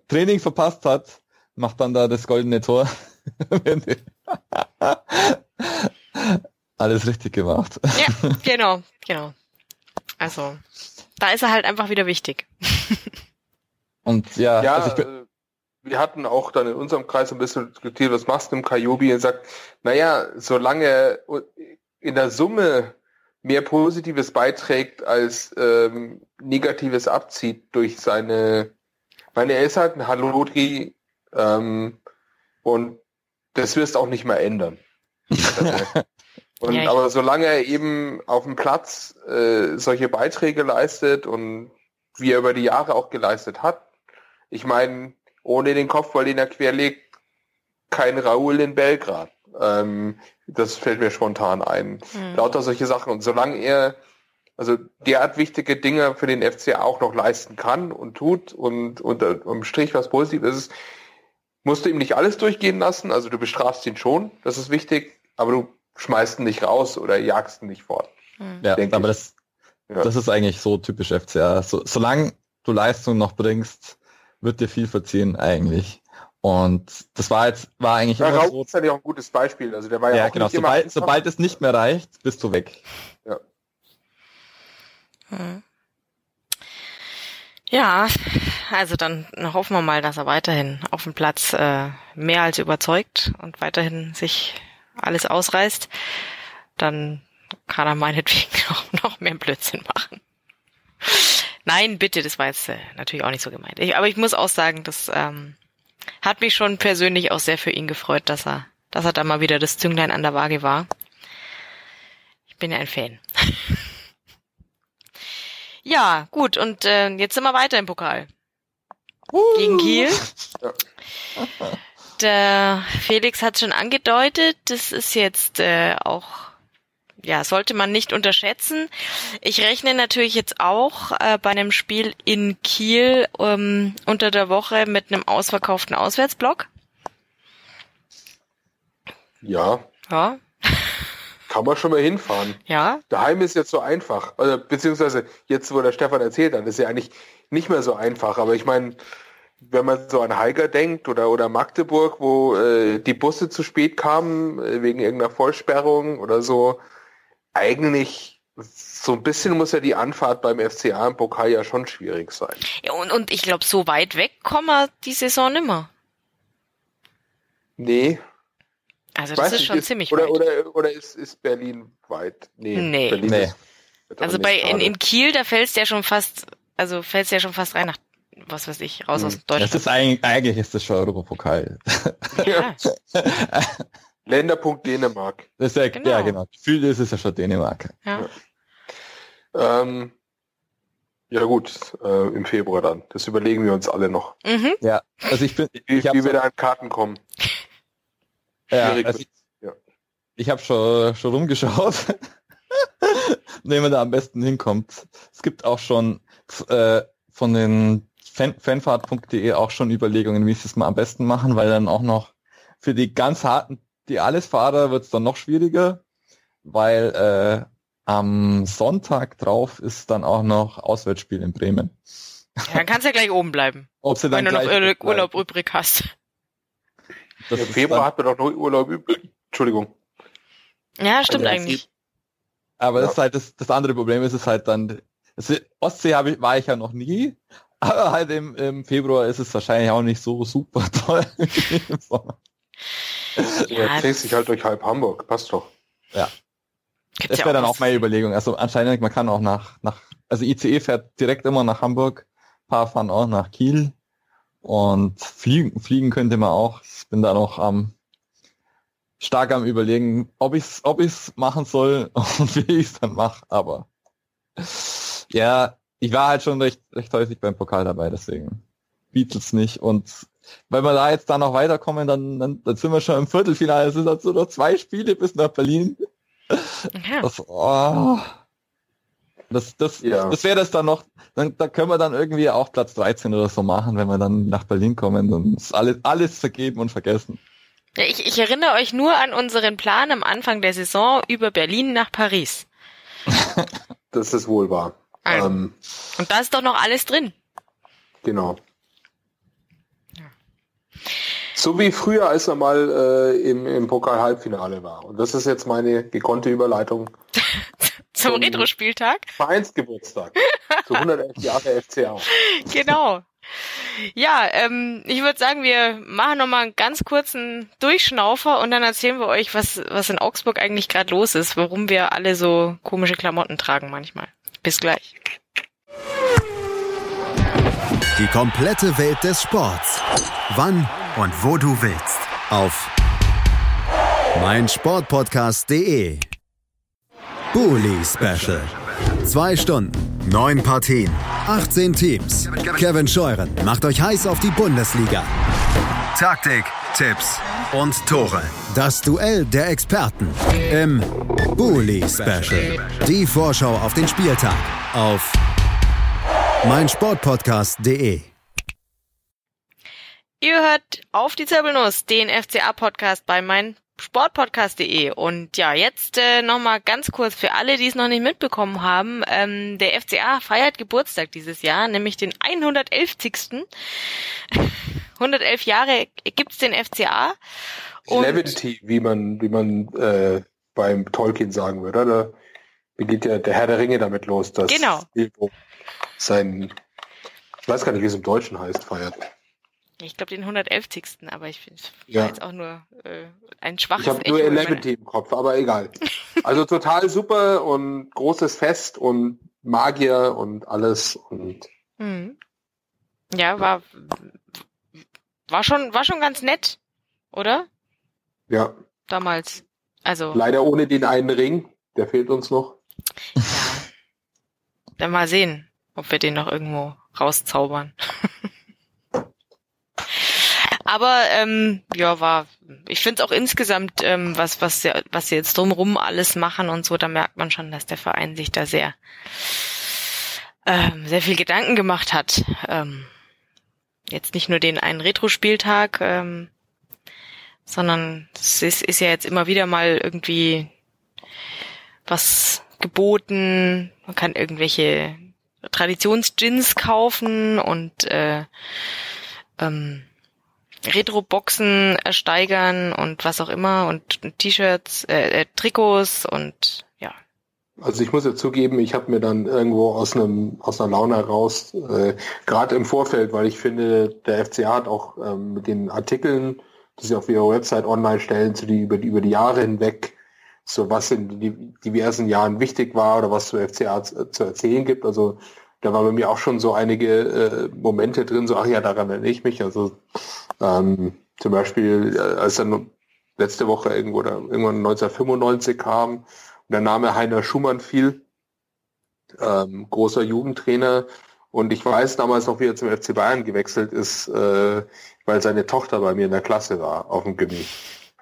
Training verpasst hat, macht dann da das goldene Tor. Alles richtig gemacht. Ja, genau, genau. Also, da ist er halt einfach wieder wichtig. Und ja, ja also äh, wir hatten auch dann in unserem Kreis ein bisschen diskutiert, was machst du im Kajobi? Er sagt, naja, solange in der Summe mehr Positives beiträgt als ähm, Negatives abzieht durch seine, meine, er ist halt ein Halodri ähm, und das wirst auch nicht mehr ändern. Und, ja, aber solange er eben auf dem Platz äh, solche Beiträge leistet und wie er über die Jahre auch geleistet hat, ich meine, ohne den Kopfball, den er querlegt, kein Raoul in Belgrad. Ähm, das fällt mir spontan ein. Mhm. Lauter solche Sachen. Und solange er also derart wichtige Dinge für den FCA auch noch leisten kann und tut und unter um Strich was Positives ist, musst du ihm nicht alles durchgehen lassen. Also du bestrafst ihn schon, das ist wichtig, aber du schmeißt ihn nicht raus oder jagst ihn nicht fort. Mhm. Ja, aber das, ja. das ist eigentlich so typisch FCA. So, solange du Leistung noch bringst, wird dir viel verziehen eigentlich. Und das war jetzt, war eigentlich ja, immer Raub so. ist ja auch ein gutes Beispiel. Also der war ja, ja auch genau. Sobald, sobald es nicht mehr reicht, bist du weg. Ja. Hm. Ja, also dann hoffen wir mal, dass er weiterhin auf dem Platz äh, mehr als überzeugt und weiterhin sich alles ausreißt. Dann kann er meinetwegen auch noch mehr Blödsinn machen. Nein, bitte, das war jetzt äh, natürlich auch nicht so gemeint. Ich, aber ich muss auch sagen, das ähm, hat mich schon persönlich auch sehr für ihn gefreut, dass er, dass er da mal wieder das Zünglein an der Waage war. Ich bin ja ein Fan. ja, gut, und äh, jetzt sind wir weiter im Pokal. Gegen Kiel. Der Felix hat schon angedeutet, das ist jetzt äh, auch ja, sollte man nicht unterschätzen. Ich rechne natürlich jetzt auch äh, bei einem Spiel in Kiel ähm, unter der Woche mit einem ausverkauften Auswärtsblock. Ja. Ja. Kann man schon mal hinfahren. Ja. Daheim ist jetzt so einfach. Also, beziehungsweise jetzt, wo der Stefan erzählt hat, ist ja eigentlich nicht mehr so einfach. Aber ich meine, wenn man so an Heiger denkt oder, oder Magdeburg, wo äh, die Busse zu spät kamen, äh, wegen irgendeiner Vollsperrung oder so, eigentlich so ein bisschen muss ja die Anfahrt beim FCA im Pokal ja schon schwierig sein. Ja, und, und ich glaube, so weit weg kommen wir die Saison nimmer. Nee. Also das ist schon ist, ziemlich oder, weit. Oder, oder ist, ist Berlin weit? Nee. nee. Berlin nee. also bei in, in Kiel, da fällst ja schon fast, also fällst ja schon fast rein nach was weiß ich, raus hm. aus Deutschland. Das ist eigentlich, eigentlich ist das schon Europapokal. Ja. Länderpunkt Dänemark. Das ist ja, genau. ja genau. Gefühlt ist es ja schon Dänemark. Ja. Ja, ähm, ja gut, äh, im Februar dann. Das überlegen wir uns alle noch. Mhm. Ja, also ich bin, wie, ich wie wir da an Karten kommen. Ja, also ich, ja. ich habe schon schon rumgeschaut, wenn man da am besten hinkommt. Es gibt auch schon äh, von den Fan fanfahrt.de auch schon Überlegungen, wie sie es mal am besten machen, weil dann auch noch für die ganz harten die Allesfahrer wird es dann noch schwieriger, weil äh, am Sonntag drauf ist dann auch noch Auswärtsspiel in Bremen. Ja, dann kannst du ja gleich oben bleiben. Ob sie dann wenn du noch Urlaub, übrig hast. Das Im Februar hat man doch noch Urlaub übrig. Entschuldigung. Ja, stimmt also, eigentlich. Aber ja. das ist halt das, das andere Problem ist es halt dann, das, Ostsee ich, war ich ja noch nie, aber halt im, im Februar ist es wahrscheinlich auch nicht so super toll. Ja, ja zählst dich halt durch halb Hamburg, passt doch. Ja. Gibt's das wäre ja dann auch meine Überlegung. Also anscheinend, man kann auch nach, nach, also ICE fährt direkt immer nach Hamburg, ein paar fahren auch nach Kiel und fliegen, fliegen könnte man auch. Ich bin da noch am stark am überlegen, ob ich's, ob ich's machen soll und wie ich's dann mache, aber ja, ich war halt schon recht, recht häufig beim Pokal dabei, deswegen bietet's nicht und wenn wir da jetzt da noch weiterkommen, dann, dann, dann sind wir schon im Viertelfinale. Es sind dazu noch zwei Spiele bis nach Berlin. Ja. Das, oh, das, das, ja. das wäre das dann noch, dann, da können wir dann irgendwie auch Platz 13 oder so machen, wenn wir dann nach Berlin kommen und ist alles, alles vergeben und vergessen. Ja, ich, ich erinnere euch nur an unseren Plan am Anfang der Saison über Berlin nach Paris. das ist wohl wahr. Also. Ähm, und da ist doch noch alles drin. Genau. So wie früher, als er mal äh, im, im Pokal-Halbfinale war. Und das ist jetzt meine gekonnte Überleitung. zum, zum Retro-Spieltag? Vereinsgeburtstag. zu 111 Jahre FCA. Genau. Ja, ähm, ich würde sagen, wir machen nochmal einen ganz kurzen Durchschnaufer und dann erzählen wir euch, was, was in Augsburg eigentlich gerade los ist, warum wir alle so komische Klamotten tragen manchmal. Bis gleich. Die komplette Welt des Sports. Wann und wo du willst. Auf meinsportpodcast.de. Bully Special. Zwei Stunden, neun Partien, 18 Teams. Kevin Scheuren macht euch heiß auf die Bundesliga. Taktik, Tipps und Tore. Das Duell der Experten im Bully Special. Die Vorschau auf den Spieltag auf meinsportpodcast.de. Ihr hört auf die Zirbelnuss, den FCA-Podcast bei mein sportpodcast.de. Und ja, jetzt äh, nochmal ganz kurz für alle, die es noch nicht mitbekommen haben. Ähm, der FCA feiert Geburtstag dieses Jahr, nämlich den 111. 111 Jahre gibt's den FCA. Levity, wie man, wie man äh, beim Tolkien sagen würde. Da beginnt ja der Herr der Ringe damit los, dass genau. Bilbo sein, ich weiß gar nicht, wie es im Deutschen heißt, feiert. Ich glaube den 111. Aber ich finde ja. jetzt auch nur äh, ein schwaches Ich habe nur Eleventy im Kopf, aber egal. Also total super und großes Fest und Magier und alles und mhm. ja war war schon war schon ganz nett, oder? Ja. Damals. Also leider ohne den einen Ring, der fehlt uns noch. Ja. Dann mal sehen, ob wir den noch irgendwo rauszaubern. Aber ähm, ja, war. Ich finde es auch insgesamt, ähm, was was sie, was sie jetzt drumrum alles machen und so, da merkt man schon, dass der Verein sich da sehr ähm, sehr viel Gedanken gemacht hat. Ähm, jetzt nicht nur den einen Retro-Spieltag, ähm, sondern es ist, ist ja jetzt immer wieder mal irgendwie was geboten. Man kann irgendwelche Traditionsgins kaufen und äh, ähm, Retro-Boxen ersteigern und was auch immer und T-Shirts, äh, äh, Trikots und. Also ich muss ja zugeben, ich habe mir dann irgendwo aus einem aus einer Laune heraus, äh, gerade im Vorfeld, weil ich finde, der FCA hat auch ähm, mit den Artikeln, die sie auf ihrer Website online stellen, zu die über die über die Jahre hinweg, so was in die diversen Jahren wichtig war oder was zu FCA zu, zu erzählen gibt. Also da war bei mir auch schon so einige äh, Momente drin, so ach ja, daran erinnere ich mich. Also ähm, zum Beispiel, äh, als dann letzte Woche irgendwo oder irgendwann 1995 kam der Name Heiner Schumann fiel, ähm, großer Jugendtrainer. Und ich weiß damals noch, wie er zum FC Bayern gewechselt ist, äh, weil seine Tochter bei mir in der Klasse war, auf dem Gimmi.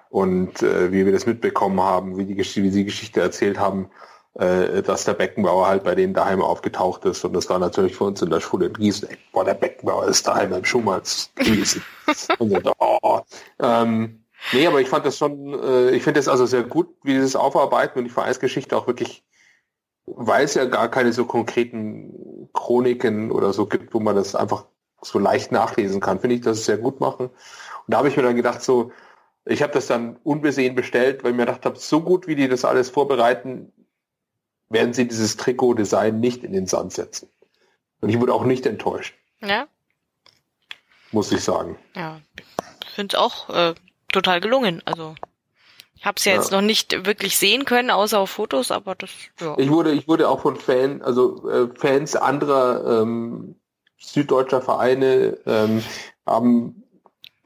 Und äh, wie wir das mitbekommen haben, wie die, wie sie die Geschichte erzählt haben, äh, dass der Beckenbauer halt bei denen daheim aufgetaucht ist. Und das war natürlich für uns in der Schule in Gießen, ey, boah, der Beckenbauer ist daheim beim Schumanns gewesen. und so, oh. ähm, nee, aber ich fand das schon, äh, ich finde das also sehr gut, wie sie das aufarbeiten und die Vereinsgeschichte auch wirklich, weil es ja gar keine so konkreten Chroniken oder so gibt, wo man das einfach so leicht nachlesen kann, finde ich, dass es sehr gut machen. Und da habe ich mir dann gedacht, so, ich habe das dann unbesehen bestellt, weil ich mir gedacht habe, so gut wie die das alles vorbereiten, werden sie dieses Trikot-Design nicht in den Sand setzen. Und ich wurde auch nicht enttäuscht. Ja. Muss ich sagen. Ja, ich finde es auch äh, total gelungen. Also ich habe es ja, ja, jetzt noch nicht wirklich sehen können, außer auf Fotos, aber das. Ja. Ich wurde, ich wurde auch von Fan, also äh, Fans anderer ähm, süddeutscher Vereine ähm, haben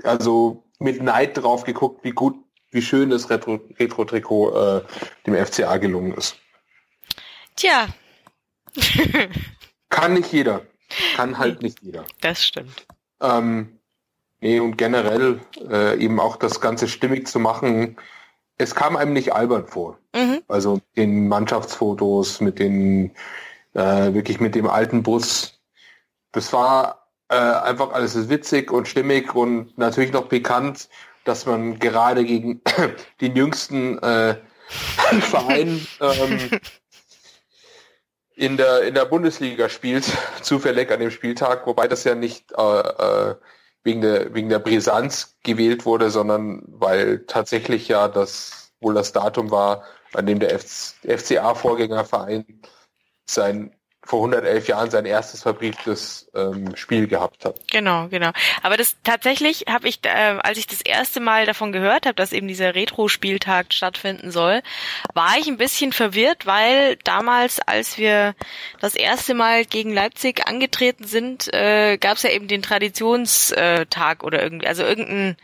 also mit Neid drauf geguckt, wie gut, wie schön das Retro-Trikot Retro äh, dem FCA gelungen ist. Tja. Kann nicht jeder. Kann halt nicht jeder. Das stimmt. Ähm, nee, und generell äh, eben auch das Ganze stimmig zu machen, es kam einem nicht albern vor. Mhm. Also in Mannschaftsfotos, mit den, äh, wirklich mit dem alten Bus. Das war äh, einfach alles witzig und stimmig und natürlich noch bekannt, dass man gerade gegen den jüngsten äh, Verein ähm, in der, in der Bundesliga spielt, zufällig an dem Spieltag, wobei das ja nicht äh, äh, wegen, der, wegen der Brisanz gewählt wurde, sondern weil tatsächlich ja das wohl das Datum war, an dem der FCA-Vorgängerverein sein vor 111 Jahren sein erstes verbrieftes ähm, Spiel gehabt hat. Genau, genau. Aber das tatsächlich habe ich, äh, als ich das erste Mal davon gehört habe, dass eben dieser Retro-Spieltag stattfinden soll, war ich ein bisschen verwirrt, weil damals, als wir das erste Mal gegen Leipzig angetreten sind, äh, gab es ja eben den Traditionstag oder irgendwie, also irgendein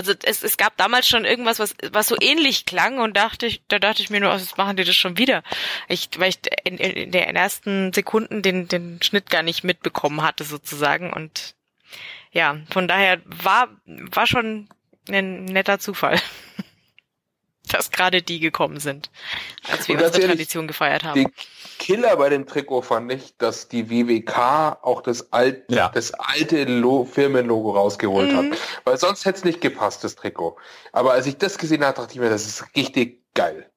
also es, es gab damals schon irgendwas, was, was so ähnlich klang und dachte ich, da dachte ich mir nur, was machen die das schon wieder? Ich, weil ich in, in den ersten Sekunden den, den Schnitt gar nicht mitbekommen hatte sozusagen und ja, von daher war, war schon ein netter Zufall. dass gerade die gekommen sind, als wir unsere Tradition gefeiert haben. Die Killer bei dem Trikot fand ich, dass die WWK auch das, alt, ja. das alte Lo Firmenlogo rausgeholt mhm. hat. Weil sonst hätte es nicht gepasst, das Trikot. Aber als ich das gesehen habe, dachte ich mir, das ist richtig geil.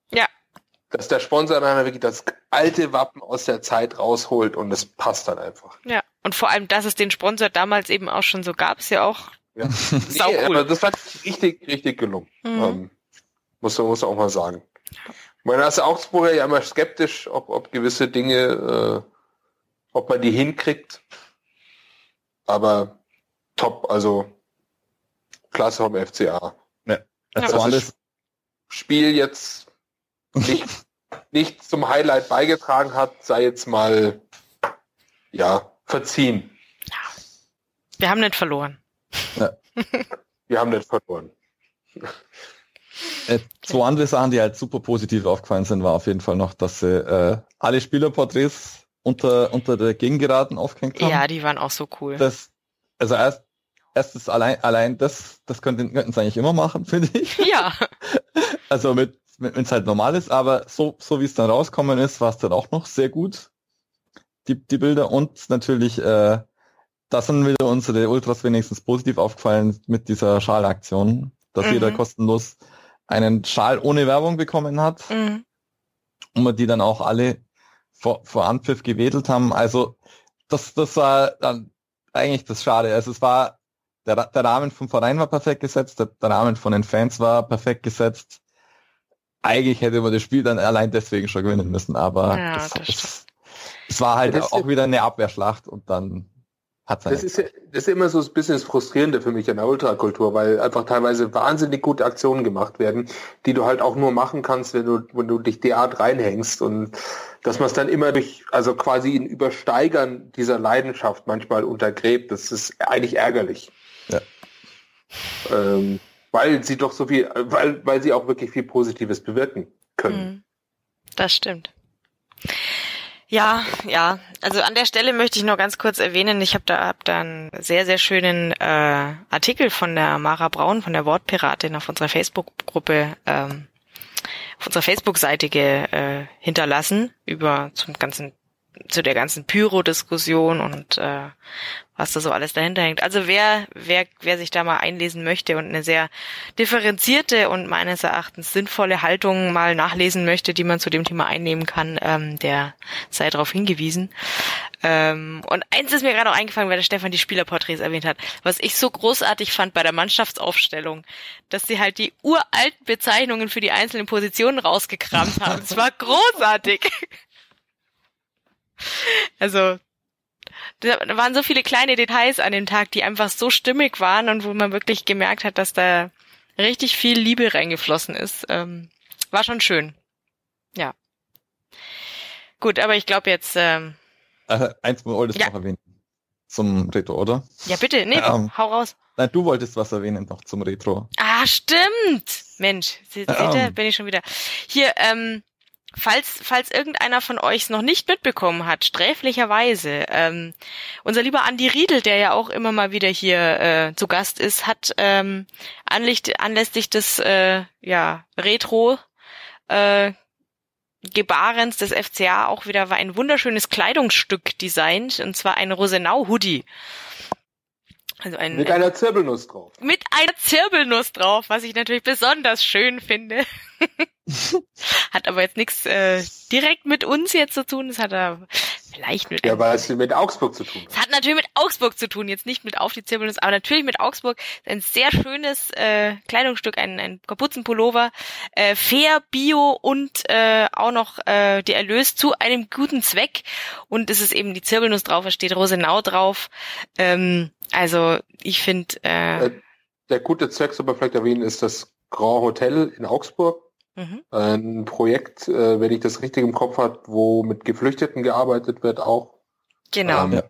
Dass der Sponsor dann wirklich das alte Wappen aus der Zeit rausholt und es passt dann einfach. Ja. Und vor allem, dass es den Sponsor damals eben auch schon so gab, ist ja auch ja. sau cool. das hat richtig, richtig gelungen. Mhm. Ähm, muss man muss auch mal sagen. Man ist Augsburger ja immer skeptisch, ob, ob gewisse Dinge, äh, ob man die hinkriegt. Aber top, also klasse vom FCA. Ja. Das, ja. das Spiel jetzt nicht, nicht zum Highlight beigetragen hat, sei jetzt mal ja verziehen. Ja. Wir haben nicht verloren. Ja. Wir haben nicht verloren. Äh, zwei andere Sachen, die halt super positiv aufgefallen sind, war auf jeden Fall noch, dass sie äh, alle Spielerporträts unter, unter der Gegengeraden aufgehängt haben. Ja, die waren auch so cool. Das, also erst, erstes allein, allein das, das könnten, könnten sie eigentlich immer machen, finde ich. Ja. also mit, wenn es halt normal ist, aber so, so wie es dann rauskommen ist, war es dann auch noch sehr gut. Die, die Bilder und natürlich, äh, da sind wieder unsere Ultras wenigstens positiv aufgefallen mit dieser Schalaktion, dass mhm. jeder kostenlos einen Schal ohne Werbung bekommen hat mhm. und wir die dann auch alle vor, vor Anpfiff gewedelt haben. Also das, das war dann eigentlich das Schade. Also es war, der, der Rahmen vom Verein war perfekt gesetzt, der, der Rahmen von den Fans war perfekt gesetzt. Eigentlich hätte man das Spiel dann allein deswegen schon gewinnen müssen, aber ja, das, das es war halt auch wieder eine Abwehrschlacht und dann hat das ist, das ist immer so ein bisschen das Frustrierende für mich an der Ultrakultur, weil einfach teilweise wahnsinnig gute Aktionen gemacht werden, die du halt auch nur machen kannst, wenn du, wenn du dich derart reinhängst und dass man es dann immer durch, also quasi in Übersteigern dieser Leidenschaft manchmal untergräbt, das ist eigentlich ärgerlich. Ja. Ähm, weil sie doch so viel, weil, weil sie auch wirklich viel Positives bewirken können. Mhm. Das stimmt. Ja, ja. Also an der Stelle möchte ich noch ganz kurz erwähnen, ich habe da, hab da einen sehr, sehr schönen äh, Artikel von der Mara Braun, von der Wortpiratin auf unserer Facebook-Gruppe, ähm, auf unserer Facebook-Seite äh, hinterlassen über zum ganzen zu der ganzen Pyro-Diskussion und äh, was da so alles dahinter hängt. Also wer, wer, wer sich da mal einlesen möchte und eine sehr differenzierte und meines Erachtens sinnvolle Haltung mal nachlesen möchte, die man zu dem Thema einnehmen kann, ähm, der sei darauf hingewiesen. Ähm, und eins ist mir gerade auch eingefallen, weil der Stefan die Spielerporträts erwähnt hat, was ich so großartig fand bei der Mannschaftsaufstellung, dass sie halt die uralten Bezeichnungen für die einzelnen Positionen rausgekramt haben. Es war großartig. Also, da waren so viele kleine Details an dem Tag, die einfach so stimmig waren und wo man wirklich gemerkt hat, dass da richtig viel Liebe reingeflossen ist. Ähm, war schon schön. Ja. Gut, aber ich glaube jetzt. Ähm, äh, eins wolltest du ja. noch erwähnen. Zum Retro, oder? Ja, bitte. Nee, ähm, hau raus. Nein, du wolltest was erwähnen noch zum Retro. Ah, stimmt. Mensch, seht ihr, ähm. bin ich schon wieder. Hier, ähm, Falls, falls irgendeiner von euch es noch nicht mitbekommen hat, sträflicherweise, ähm, unser lieber Andi Riedel, der ja auch immer mal wieder hier äh, zu Gast ist, hat ähm, anlicht, anlässlich des äh, ja, Retro äh, Gebarens des FCA auch wieder ein wunderschönes Kleidungsstück designt, und zwar ein Rosenau-Hoodie. Also ein, mit einer Zirbelnuss drauf. Mit einer Zirbelnuss drauf, was ich natürlich besonders schön finde. hat aber jetzt nichts äh, direkt mit uns jetzt zu tun. Das hat er vielleicht mit. Ja, weil es mit Augsburg zu tun. Es hat natürlich mit Augsburg zu tun, jetzt nicht mit auf die Zirbelnuss, aber natürlich mit Augsburg. Ein sehr schönes äh, Kleidungsstück, ein, ein Kapuzenpullover, äh, fair, bio und äh, auch noch äh, der Erlös zu einem guten Zweck. Und es ist eben die Zirbelnuss drauf, es steht Rosenau drauf. Ähm, also ich finde. Äh, äh, der gute Zweck, soll man vielleicht erwähnen, ist das Grand Hotel in Augsburg. Mhm. Ein Projekt, äh, wenn ich das richtig im Kopf habe, wo mit Geflüchteten gearbeitet wird auch. Genau. Ähm,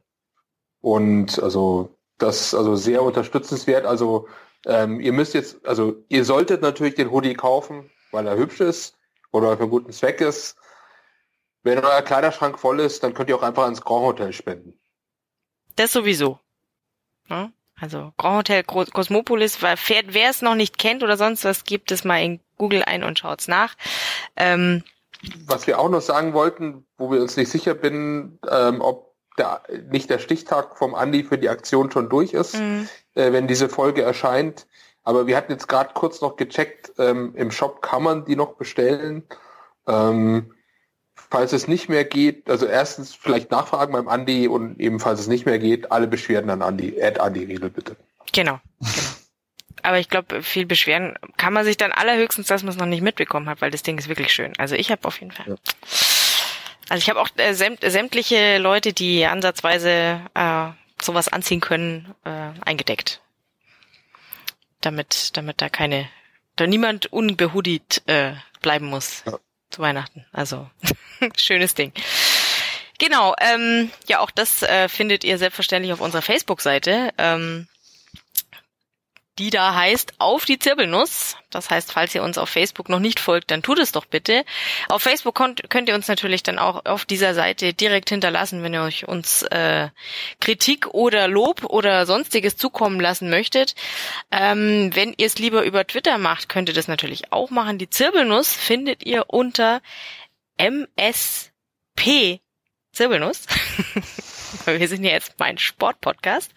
und also das also sehr unterstützenswert. Also ähm, ihr müsst jetzt, also ihr solltet natürlich den Hoodie kaufen, weil er hübsch ist oder für einen guten Zweck ist. Wenn euer Kleiderschrank voll ist, dann könnt ihr auch einfach ans Grand Hotel spenden. Das sowieso. Ne? Also Grand Hotel Cosmopolis, wer, wer es noch nicht kennt oder sonst was, gibt es mal in Google ein und schaut's nach. Ähm, Was wir auch noch sagen wollten, wo wir uns nicht sicher bin, ähm, ob der, nicht der Stichtag vom Andi für die Aktion schon durch ist, mhm. äh, wenn diese Folge erscheint. Aber wir hatten jetzt gerade kurz noch gecheckt, ähm, im Shop kann man die noch bestellen. Ähm, falls es nicht mehr geht, also erstens vielleicht nachfragen beim Andi und ebenfalls es nicht mehr geht, alle Beschwerden an Andi, Ad Andi Riedel bitte. Genau, genau. Aber ich glaube, viel beschweren kann man sich dann allerhöchstens, dass man es noch nicht mitbekommen hat, weil das Ding ist wirklich schön. Also ich habe auf jeden Fall. Ja. Also ich habe auch äh, sämtliche Leute, die ansatzweise äh, sowas anziehen können, äh, eingedeckt damit, damit da keine, da niemand unbehudit äh, bleiben muss ja. zu Weihnachten. Also schönes Ding. Genau, ähm, ja, auch das äh, findet ihr selbstverständlich auf unserer Facebook-Seite. Ähm, die da heißt Auf die Zirbelnuss. Das heißt, falls ihr uns auf Facebook noch nicht folgt, dann tut es doch bitte. Auf Facebook könnt ihr uns natürlich dann auch auf dieser Seite direkt hinterlassen, wenn ihr euch uns äh, Kritik oder Lob oder sonstiges zukommen lassen möchtet. Ähm, wenn ihr es lieber über Twitter macht, könnt ihr das natürlich auch machen. Die Zirbelnuss findet ihr unter MSP Zirbelnuss. wir sind ja jetzt mein Sportpodcast.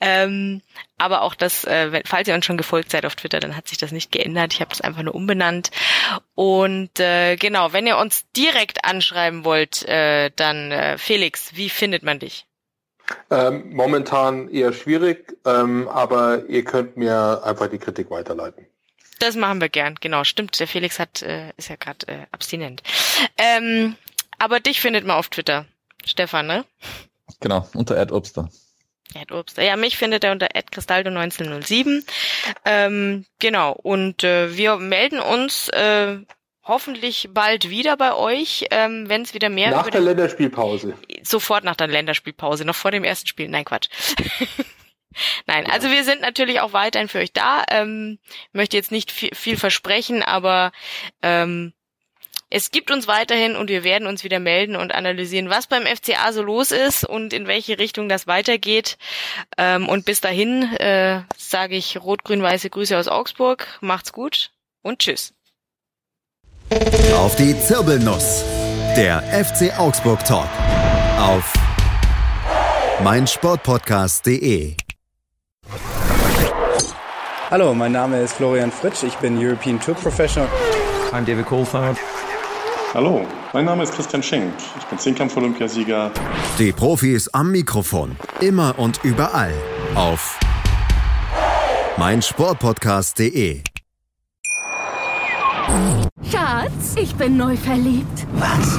Ähm, aber auch das, äh, falls ihr uns schon gefolgt seid auf Twitter, dann hat sich das nicht geändert. Ich habe das einfach nur umbenannt. Und äh, genau, wenn ihr uns direkt anschreiben wollt, äh, dann äh, Felix, wie findet man dich? Ähm, momentan eher schwierig, ähm, aber ihr könnt mir einfach die Kritik weiterleiten. Das machen wir gern, genau. Stimmt, der Felix hat äh, ist ja gerade äh, abstinent. Ähm, aber dich findet man auf Twitter, Stefan, ne? Genau, unter Erdobster. Erdobster. Ja, mich findet er unter @cristaldo1907. Ähm, genau. Und äh, wir melden uns äh, hoffentlich bald wieder bei euch, ähm, wenn es wieder mehr nach der Länderspielpause. Sofort nach der Länderspielpause, noch vor dem ersten Spiel. Nein, Quatsch. Nein, also wir sind natürlich auch weiterhin für euch da. Ähm, möchte jetzt nicht viel, viel versprechen, aber ähm, es gibt uns weiterhin und wir werden uns wieder melden und analysieren, was beim FCA so los ist und in welche Richtung das weitergeht. Ähm, und bis dahin äh, sage ich rot-grün-weiße Grüße aus Augsburg. Macht's gut und tschüss. Auf die Zirbelnuss. Der FC Augsburg Talk. Auf meinsportpodcast.de. Hallo, mein Name ist Florian Fritsch. Ich bin European Tour Professional. I'm David Coulthard. Hallo, mein Name ist Christian Schenk. Ich bin Zehnkampf-Olympiasieger. Die Profis am Mikrofon. Immer und überall. Auf meinsportpodcast.de. Schatz, ich bin neu verliebt. Was?